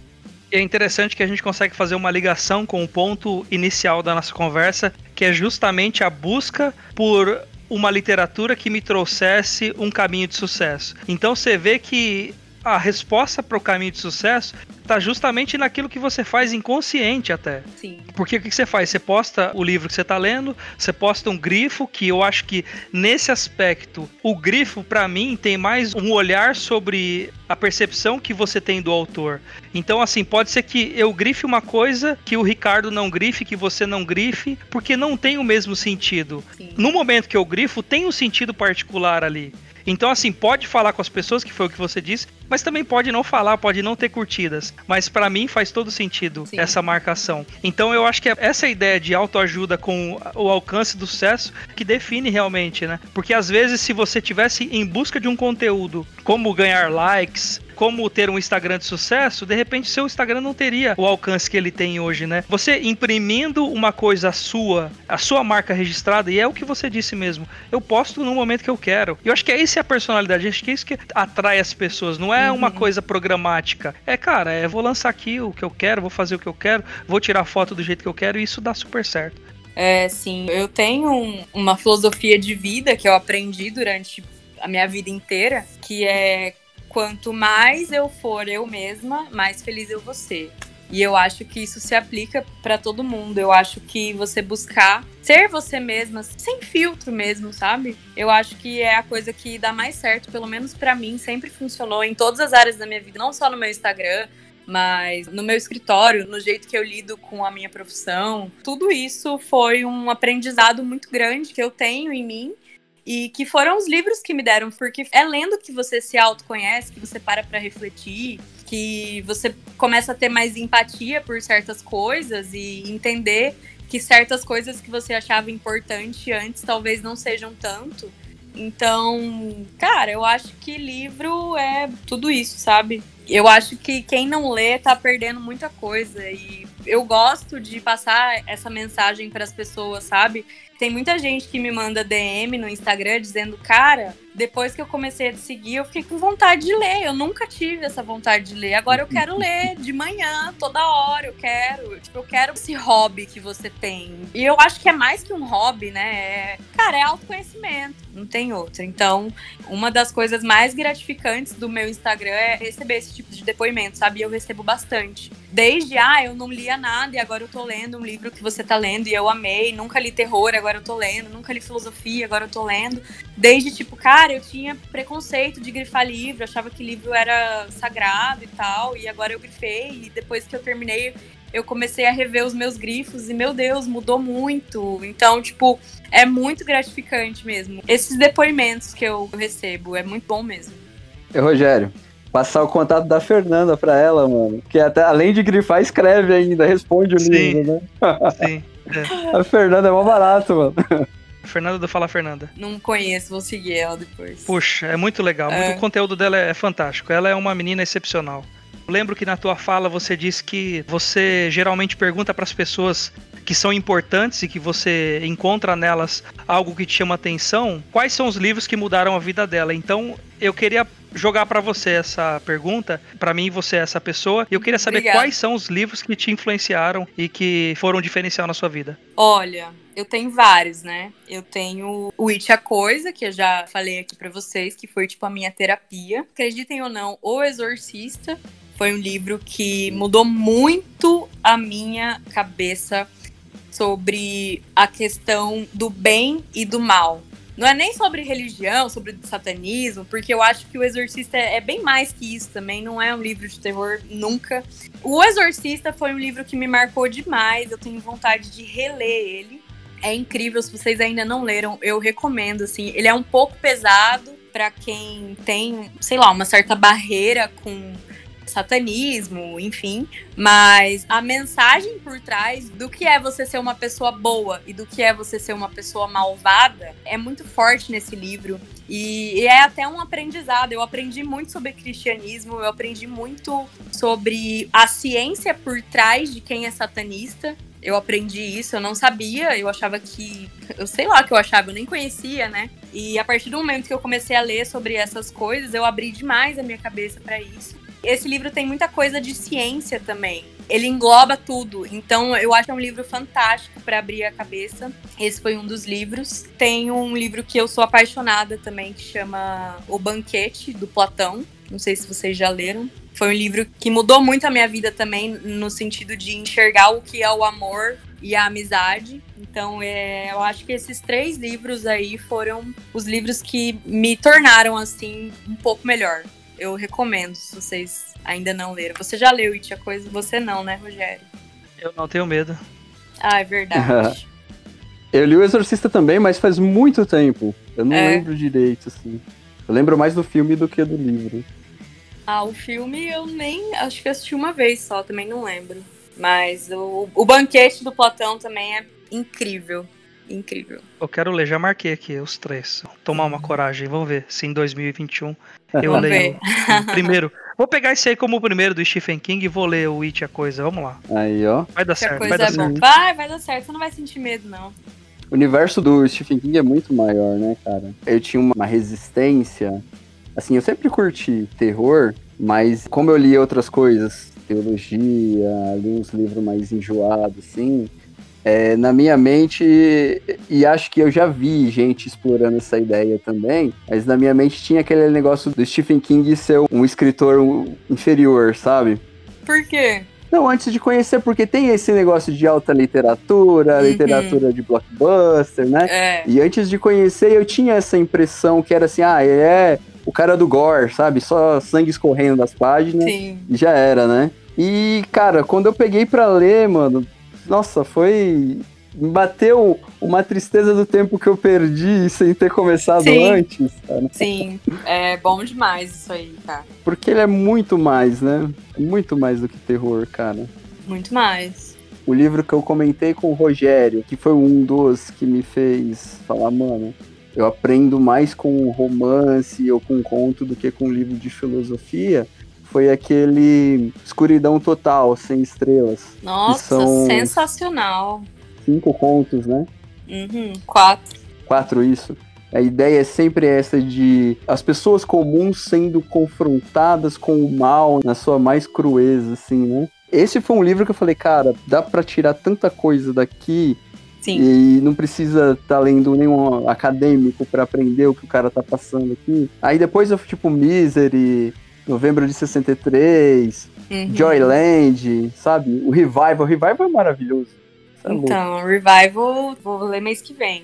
é interessante que a gente consegue fazer uma ligação com o ponto inicial da nossa conversa, que é justamente a busca por uma literatura que me trouxesse um caminho de sucesso. Então você vê que a resposta para o caminho de sucesso está justamente naquilo que você faz inconsciente até. Sim. Porque o que você faz? Você posta o livro que você está lendo, você posta um grifo, que eu acho que nesse aspecto, o grifo, para mim, tem mais um olhar sobre a percepção que você tem do autor. Então, assim, pode ser que eu grife uma coisa que o Ricardo não grife, que você não grife, porque não tem o mesmo sentido. Sim. No momento que eu grifo, tem um sentido particular ali. Então, assim, pode falar com as pessoas, que foi o que você disse, mas também pode não falar, pode não ter curtidas. Mas para mim faz todo sentido Sim. essa marcação. Então eu acho que é essa ideia de autoajuda com o alcance do sucesso que define realmente, né? Porque às vezes, se você tivesse em busca de um conteúdo, como ganhar likes, como ter um Instagram de sucesso, de repente seu Instagram não teria o alcance que ele tem hoje, né? Você imprimindo uma coisa sua, a sua marca registrada, e é o que você disse mesmo, eu posto no momento que eu quero. E eu acho que é isso a personalidade, acho que é isso que atrai as pessoas, não é uhum. uma coisa programática. É, cara, é vou lançar aqui o que eu quero, vou fazer o que eu quero, vou tirar foto do jeito que eu quero e isso dá super certo. É, sim. Eu tenho um, uma filosofia de vida que eu aprendi durante a minha vida inteira, que é quanto mais eu for eu mesma, mais feliz eu vou ser. E eu acho que isso se aplica para todo mundo. Eu acho que você buscar ser você mesma, sem filtro mesmo, sabe? Eu acho que é a coisa que dá mais certo, pelo menos para mim, sempre funcionou em todas as áreas da minha vida, não só no meu Instagram, mas no meu escritório, no jeito que eu lido com a minha profissão, tudo isso foi um aprendizado muito grande que eu tenho em mim e que foram os livros que me deram, porque é lendo que você se autoconhece, que você para para refletir, que você começa a ter mais empatia por certas coisas e entender que certas coisas que você achava importante antes talvez não sejam tanto. Então, cara, eu acho que livro é tudo isso, sabe? Eu acho que quem não lê tá perdendo muita coisa e eu gosto de passar essa mensagem para as pessoas, sabe? Tem muita gente que me manda DM no Instagram dizendo, cara, depois que eu comecei a te seguir, eu fiquei com vontade de ler. Eu nunca tive essa vontade de ler. Agora eu quero ler de manhã, toda hora. Eu quero. Tipo, eu quero esse hobby que você tem. E eu acho que é mais que um hobby, né? É, cara, é autoconhecimento. Não tem outro. Então, uma das coisas mais gratificantes do meu Instagram é receber esse tipo de depoimento, sabe? E eu recebo bastante. Desde, ah, eu não lia nada e agora eu tô lendo um livro que você tá lendo e eu amei. Nunca li terror, agora eu tô lendo. Nunca li filosofia, agora eu tô lendo. Desde, tipo, cara, eu tinha preconceito de grifar livro, achava que livro era sagrado e tal. E agora eu grifei. E depois que eu terminei, eu comecei a rever os meus grifos e, meu Deus, mudou muito. Então, tipo, é muito gratificante mesmo. Esses depoimentos que eu recebo, é muito bom mesmo. E Rogério, passar o contato da Fernanda pra ela, mano. Que até além de grifar, escreve ainda, responde o Sim. livro, né? Sim. É. A Fernanda é mó barato, mano. Fernanda do Fala Fernanda. Não conheço, vou seguir ela depois. Puxa, é muito legal. É. O conteúdo dela é fantástico. Ela é uma menina excepcional. lembro que na tua fala você disse que você geralmente pergunta para as pessoas que são importantes e que você encontra nelas algo que te chama atenção, quais são os livros que mudaram a vida dela. Então, eu queria jogar para você essa pergunta. Para mim, você é essa pessoa. E eu queria saber Obrigada. quais são os livros que te influenciaram e que foram diferencial na sua vida. Olha, eu tenho vários, né? Eu tenho o It a Coisa, que eu já falei aqui para vocês, que foi tipo a minha terapia. Acreditem ou não, O Exorcista foi um livro que mudou muito a minha cabeça sobre a questão do bem e do mal. Não é nem sobre religião, sobre satanismo, porque eu acho que o Exorcista é bem mais que isso também, não é um livro de terror nunca. O Exorcista foi um livro que me marcou demais, eu tenho vontade de reler ele. É incrível, se vocês ainda não leram, eu recomendo, assim. Ele é um pouco pesado para quem tem, sei lá, uma certa barreira com satanismo, enfim, mas a mensagem por trás do que é você ser uma pessoa boa e do que é você ser uma pessoa malvada é muito forte nesse livro. E, é até um aprendizado. Eu aprendi muito sobre cristianismo, eu aprendi muito sobre a ciência por trás de quem é satanista. Eu aprendi isso, eu não sabia, eu achava que. Eu sei lá o que eu achava, eu nem conhecia, né? E a partir do momento que eu comecei a ler sobre essas coisas, eu abri demais a minha cabeça para isso. Esse livro tem muita coisa de ciência também. Ele engloba tudo. Então, eu acho que é um livro fantástico para abrir a cabeça. Esse foi um dos livros. Tem um livro que eu sou apaixonada também, que chama O Banquete, do Platão. Não sei se vocês já leram. Foi um livro que mudou muito a minha vida também, no sentido de enxergar o que é o amor e a amizade. Então, é, eu acho que esses três livros aí foram os livros que me tornaram, assim, um pouco melhor eu recomendo, se vocês ainda não leram. Você já leu It a Coisa? Você não, né, Rogério? Eu não tenho medo. Ah, é verdade. eu li O Exorcista também, mas faz muito tempo. Eu não é. lembro direito, assim. Eu lembro mais do filme do que do livro. Ah, o filme eu nem. Acho que assisti uma vez só, também não lembro. Mas o, o banquete do Platão também é incrível incrível. Eu quero ler, já marquei aqui os três. Tomar uma coragem, vamos ver se em 2021 eu leio primeiro. Vou pegar esse aí como o primeiro do Stephen King e vou ler o It a Coisa, vamos lá. Aí, ó. Vai dar certo, vai dar é certo. Vai, vai dar certo, você não vai sentir medo, não. O universo do Stephen King é muito maior, né, cara? Eu tinha uma resistência. Assim, eu sempre curti terror, mas como eu li outras coisas, teologia, li uns livros mais enjoados, assim, é, na minha mente, e acho que eu já vi gente explorando essa ideia também, mas na minha mente tinha aquele negócio do Stephen King ser um escritor inferior, sabe? Por quê? Não, antes de conhecer, porque tem esse negócio de alta literatura, Uhum. literatura de blockbuster, né? É. E antes de conhecer, eu tinha essa impressão que era assim, ah, ele é o cara do gore, sabe? Só sangue escorrendo das páginas Sim. e já era, né? E, cara, quando eu peguei pra ler, mano, nossa, foi. Bateu uma tristeza do tempo que eu perdi sem ter começado Sim. antes, cara. Sim. É bom demais isso aí, cara. Porque ele é muito mais, né? Muito mais do que terror, cara. Muito mais. O livro que eu comentei com o Rogério, que foi um dos que me fez falar, mano, eu aprendo mais com romance ou com conto do que com um livro de filosofia, foi aquele Escuridão Total, Sem Estrelas. Nossa, sensacional. Cinco contos, né? Uhum. Quatro. Quatro, isso. A ideia é sempre essa de as pessoas comuns sendo confrontadas com o mal na sua mais crueza, assim, né? Esse foi um livro que eu falei, cara, dá pra tirar tanta coisa daqui Sim. e não precisa estar lendo nenhum acadêmico pra aprender o que o cara tá passando aqui. Aí depois eu fui tipo Misery, Novembro de 63, Uhum. Joyland, sabe? O Revival, o Revival é maravilhoso. É louco. Então, Revival, vou ler mês que vem.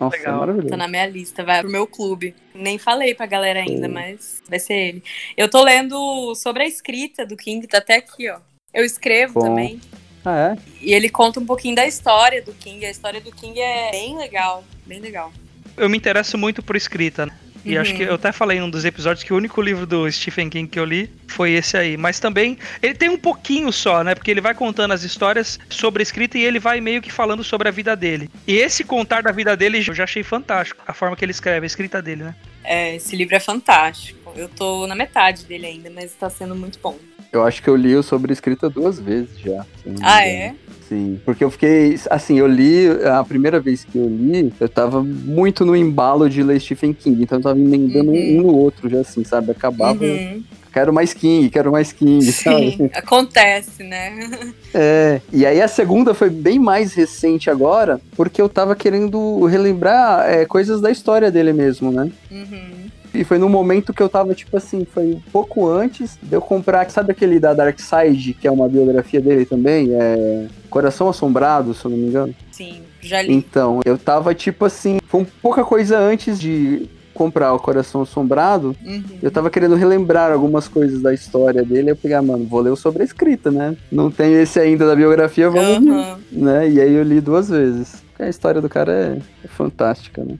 Nossa, legal. é maravilhoso. Tá na minha lista, vai pro meu clube. Nem falei pra galera ainda, Sim. mas vai ser ele. Eu tô lendo sobre a escrita do King, tá até aqui, ó. Eu escrevo Bom. também. Ah, é? E ele conta um pouquinho da história do King. A história do King é bem legal, bem legal. Eu me interesso muito por escrita, né? E Uhum. acho que eu até falei em um dos episódios que o único livro do Stephen King que eu li foi esse aí. Mas também, ele tem um pouquinho só, né? Porque ele vai contando as histórias sobre a escrita e ele vai meio que falando sobre a vida dele. E esse contar da vida dele eu já achei fantástico. A forma que ele escreve, a escrita dele, né? É, esse livro é fantástico. Eu tô na metade dele ainda, mas tá sendo muito bom. Eu acho que eu li o sobre escrita duas vezes já. Ah, é? Sim, porque eu fiquei. Assim, eu li. A primeira vez que eu li, eu tava muito no embalo de ler Stephen King. Então eu tava emendando Uhum. um no outro já, assim, sabe? Acabava. Uhum. Quero mais King, quero mais King, sabe? Sim, acontece, né? É. E aí a segunda foi bem mais recente agora, porque eu tava querendo relembrar é, coisas da história dele mesmo, né? Uhum. E foi num momento que eu tava, tipo assim, foi um pouco antes de eu comprar, sabe aquele da Dark Side, que é uma biografia dele também? É. Coração Assombrado, se eu não me engano. Sim, já li. Então, eu tava tipo assim, foi um pouca coisa antes de comprar o Coração Assombrado, Uhum. eu tava querendo relembrar algumas coisas da história dele, eu peguei, ah, mano, vou ler o sobre a escrita, né? Não tem esse ainda da biografia, vamos, Uhum. né? E aí eu li duas vezes. A história do cara é, é fantástica, né?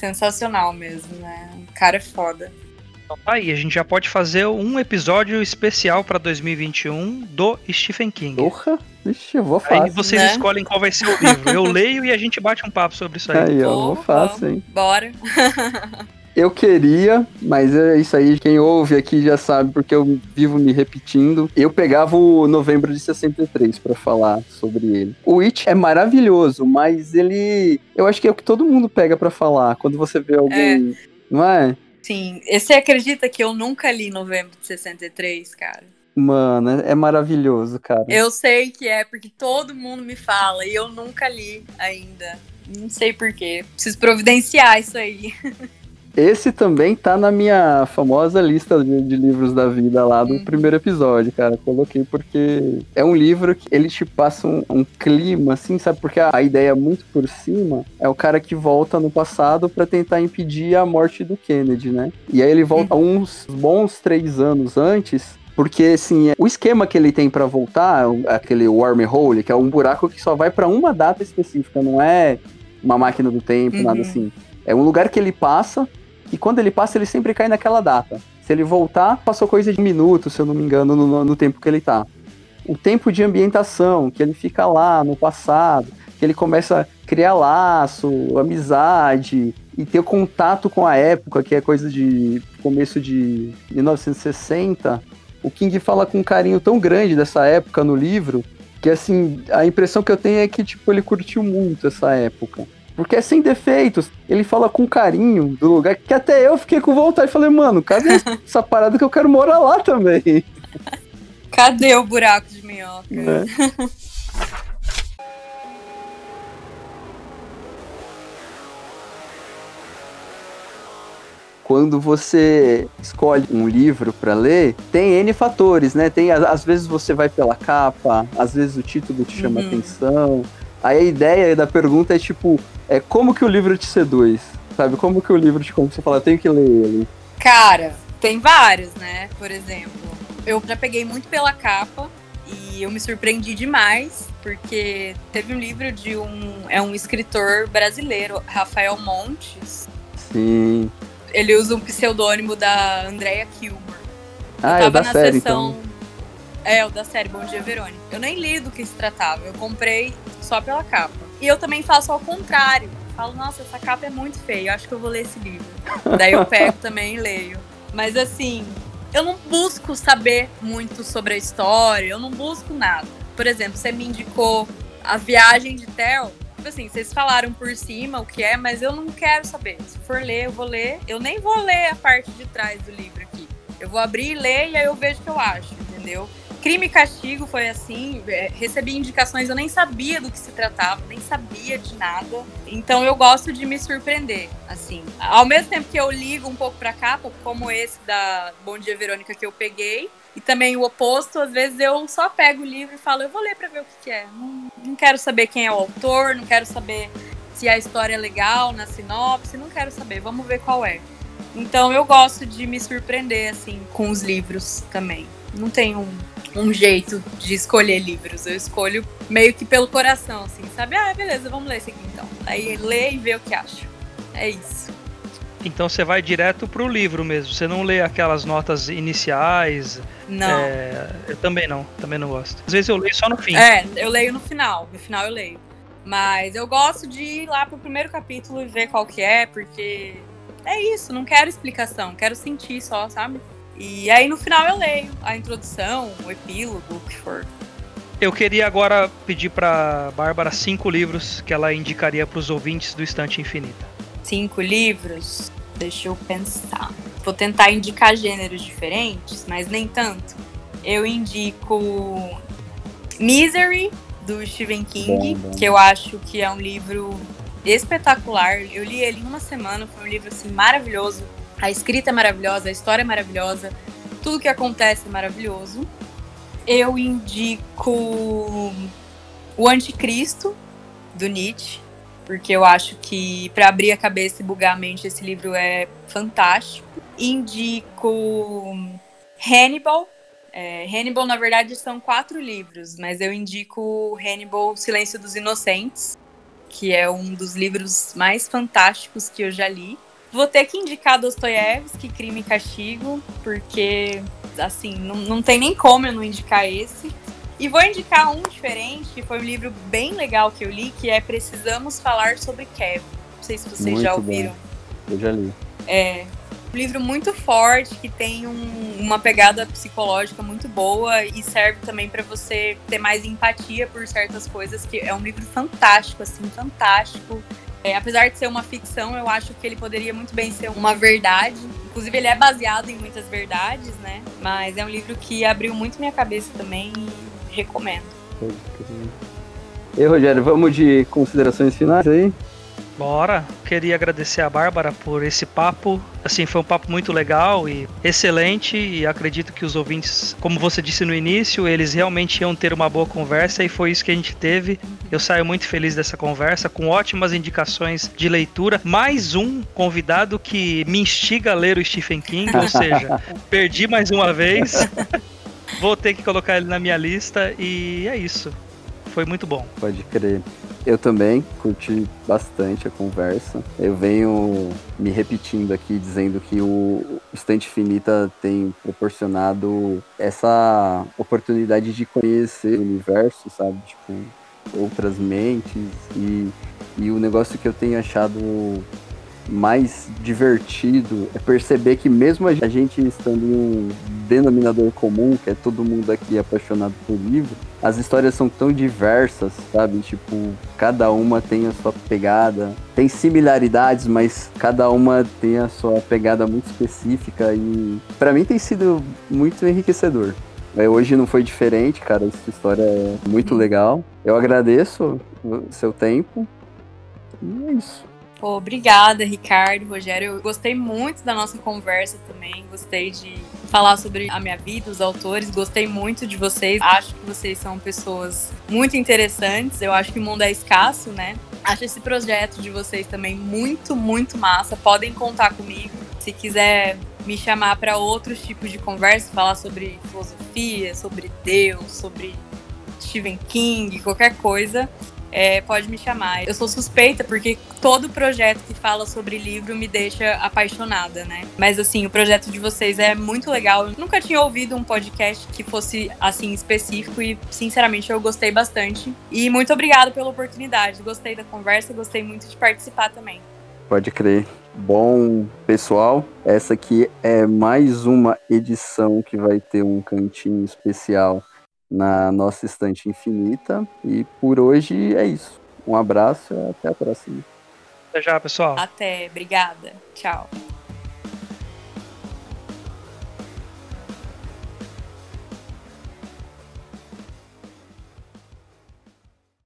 Sensacional mesmo, né? O cara é foda. Então tá aí, a gente já pode fazer um episódio especial pra 2021 do Stephen King. Porra, Ixi, eu vou Aí fácil. vocês né? escolhem qual vai ser o livro. Eu leio e a gente bate um papo sobre isso aí. Aí, ó, vou fácil, vamos, hein? Bora. Eu queria, mas é isso aí, quem ouve aqui já sabe, porque eu vivo me repetindo. Eu pegava o novembro de 63 pra falar sobre ele. O It é maravilhoso, mas ele. Eu acho que é o que todo mundo pega pra falar quando você vê alguém. Não é? Sim. E Você acredita que eu nunca li novembro de 63, cara? Mano, é é maravilhoso, cara. Eu sei que é, porque todo mundo me fala e eu nunca li ainda. Não sei porquê. Preciso providenciar isso aí. Esse também tá na minha famosa lista de, de livros da vida lá do Uhum. primeiro episódio, cara. Coloquei porque é um livro que ele te passa um, um clima, assim, sabe? Porque a, a ideia muito por cima é o cara que volta no passado pra tentar impedir a morte do Kennedy, né? E aí ele volta uns bons três anos antes. Porque, assim, o esquema que ele tem pra voltar, aquele wormhole, que é um buraco que só vai pra uma data específica, não é uma máquina do tempo, Uhum. nada assim. É um lugar que ele passa, e quando ele passa, ele sempre cai naquela data. Se ele voltar, passou coisa de um minuto, se eu não me engano, no, no tempo que ele tá. O tempo de ambientação, que ele fica lá no passado, que ele começa a criar laço, amizade, e ter contato com a época, que é coisa de começo de 1960. O King fala com um carinho tão grande dessa época no livro, que assim, a impressão que eu tenho é que tipo, ele curtiu muito essa época. Porque é sem defeitos. Ele fala com carinho do lugar que até eu fiquei com vontade. Falei, mano, cadê essa parada que eu quero morar lá também? Cadê o buraco de minhoca? Né? quando você escolhe um livro para ler, tem N fatores, né? Tem, às vezes você vai pela capa, às vezes o título te chama uhum. atenção. Aí a ideia da pergunta é tipo, é como que o livro te seduz? Sabe? Como que o livro te, como você fala, eu tenho que ler ele. Cara, tem vários, né? Por exemplo, eu já peguei muito pela capa e eu me surpreendi demais, porque teve um livro de um. É um escritor brasileiro, Rafael Montes. Sim. Ele usa um pseudônimo da Andrea Kilmer. Ah, eu tava é na série, sessão. Então. É, o da série Bom Dia Verônica. Eu nem li do que se tratava, eu comprei só pela capa. E eu também faço ao contrário. Falo, nossa, essa capa é muito feia, eu acho que eu vou ler esse livro. Daí eu pego também e leio. Mas assim, eu não busco saber muito sobre a história, eu não busco nada. Por exemplo, você me indicou a viagem de Theo. Tipo assim, vocês falaram por cima o que é, mas eu não quero saber. Se for ler, eu vou ler. Eu nem vou ler a parte de trás do livro aqui. Eu vou abrir e ler e aí eu vejo o que eu acho, entendeu? Crime e Castigo foi assim, é, recebi indicações, eu nem sabia do que se tratava, nem sabia de nada. Então eu gosto de me surpreender, assim. Ao mesmo tempo que eu ligo um pouco pra capa, como esse da Bom Dia Verônica que eu peguei, e também o oposto, às vezes eu só pego o livro e falo, eu vou ler pra ver o que, que é. Não, não quero saber quem é o autor, não quero saber se a história é legal na sinopse, não quero saber, vamos ver qual é. Então eu gosto de me surpreender, assim, com os livros também. Não tenho um um jeito de escolher livros. Eu escolho meio que pelo coração, assim, sabe? Ah, beleza, vamos ler esse aqui então. Aí lê e vê o que acho. É isso. Então você vai direto pro livro mesmo. Você não lê aquelas notas iniciais. Não. É, eu também não, também não gosto. Às vezes eu leio só no fim. É, eu leio no final. No final eu leio. Mas eu gosto de ir lá pro primeiro capítulo e ver qual que é, porque é isso, não quero explicação, quero sentir só, sabe? E aí no final eu leio a introdução, o epílogo, o que for. Eu queria agora pedir para Bárbara cinco livros que ela indicaria para os ouvintes do Estante Infinita. Cinco livros? Deixa eu pensar. Vou tentar indicar gêneros diferentes, mas nem tanto. Eu indico Misery, do Stephen King, bom, bom. que eu acho que é um livro espetacular. Eu li ele em uma semana, foi um livro assim maravilhoso a escrita é maravilhosa, a história é maravilhosa, tudo que acontece é maravilhoso. Eu indico o Anticristo, do Nietzsche, porque eu acho que para abrir a cabeça e bugar a mente esse livro é fantástico. Indico Hannibal. É, Hannibal, na verdade, são quatro livros, mas eu indico Hannibal Silêncio dos Inocentes, que é um dos livros mais fantásticos que eu já li. Vou ter que indicar Dostoiévski, Crime e Castigo, porque, assim, não, não tem nem como eu não indicar esse. E vou indicar um diferente, que foi um livro bem legal que eu li, que é Precisamos Falar sobre Kevin. Não sei se vocês muito já ouviram. Bom. Eu já li. É, um livro muito forte, que tem um, uma pegada psicológica muito boa e serve também para você ter mais empatia por certas coisas, que é um livro fantástico, assim, fantástico. É, apesar de ser uma ficção, eu acho que ele poderia muito bem ser uma verdade. Inclusive, ele é baseado em muitas verdades, né? Mas é um livro que abriu muito minha cabeça também e recomendo. E Rogério, vamos de considerações finais aí? Bora! Queria agradecer a Bárbara por esse papo. Assim, foi um papo muito legal e excelente. E acredito que os ouvintes, como você disse no início, eles realmente iam ter uma boa conversa e foi isso que a gente teve. Eu saio muito feliz dessa conversa, com ótimas indicações de leitura. Mais um convidado que me instiga a ler o Stephen King, ou seja, perdi mais uma vez. Vou ter que colocar ele na minha lista e é isso. Foi muito bom. Pode crer. Eu também curti bastante a conversa. Eu venho me repetindo aqui, dizendo que o Estante Finita tem proporcionado essa oportunidade de conhecer o universo, sabe? Tipo, outras mentes. E, e o negócio que eu tenho achado mais divertido é perceber que mesmo a gente estando em um denominador comum, que é todo mundo aqui apaixonado por livro, as histórias são tão diversas, sabe? Tipo, cada uma tem a sua pegada, tem similaridades, mas cada uma tem a sua pegada muito específica e para mim tem sido muito enriquecedor. É, hoje não foi diferente, cara. Essa história é muito legal. Eu agradeço o seu tempo. E é isso. Pô, obrigada, Ricardo, Rogério. Eu gostei muito da nossa conversa também. Gostei de falar sobre a minha vida, os autores. Gostei muito de vocês. Acho que vocês são pessoas muito interessantes. Eu acho que o mundo é escasso, né? Acho esse projeto de vocês também muito, muito massa. Podem contar comigo. Se quiser me chamar para outros tipos de conversa, falar sobre filosofia, sobre Deus, sobre Stephen King, qualquer coisa, é, pode me chamar. Eu sou suspeita porque todo projeto que fala sobre livro me deixa apaixonada, né? Mas assim, o projeto de vocês é muito legal. Eu nunca tinha ouvido um podcast que fosse assim específico e sinceramente eu gostei bastante. E muito obrigada pela oportunidade. Gostei da conversa, gostei muito de participar também. Pode crer. Bom, pessoal, essa aqui é mais uma edição que vai ter um cantinho especial na nossa estante infinita. E por hoje é isso. Um abraço e até a próxima. Até já, pessoal. Até, obrigada. Tchau.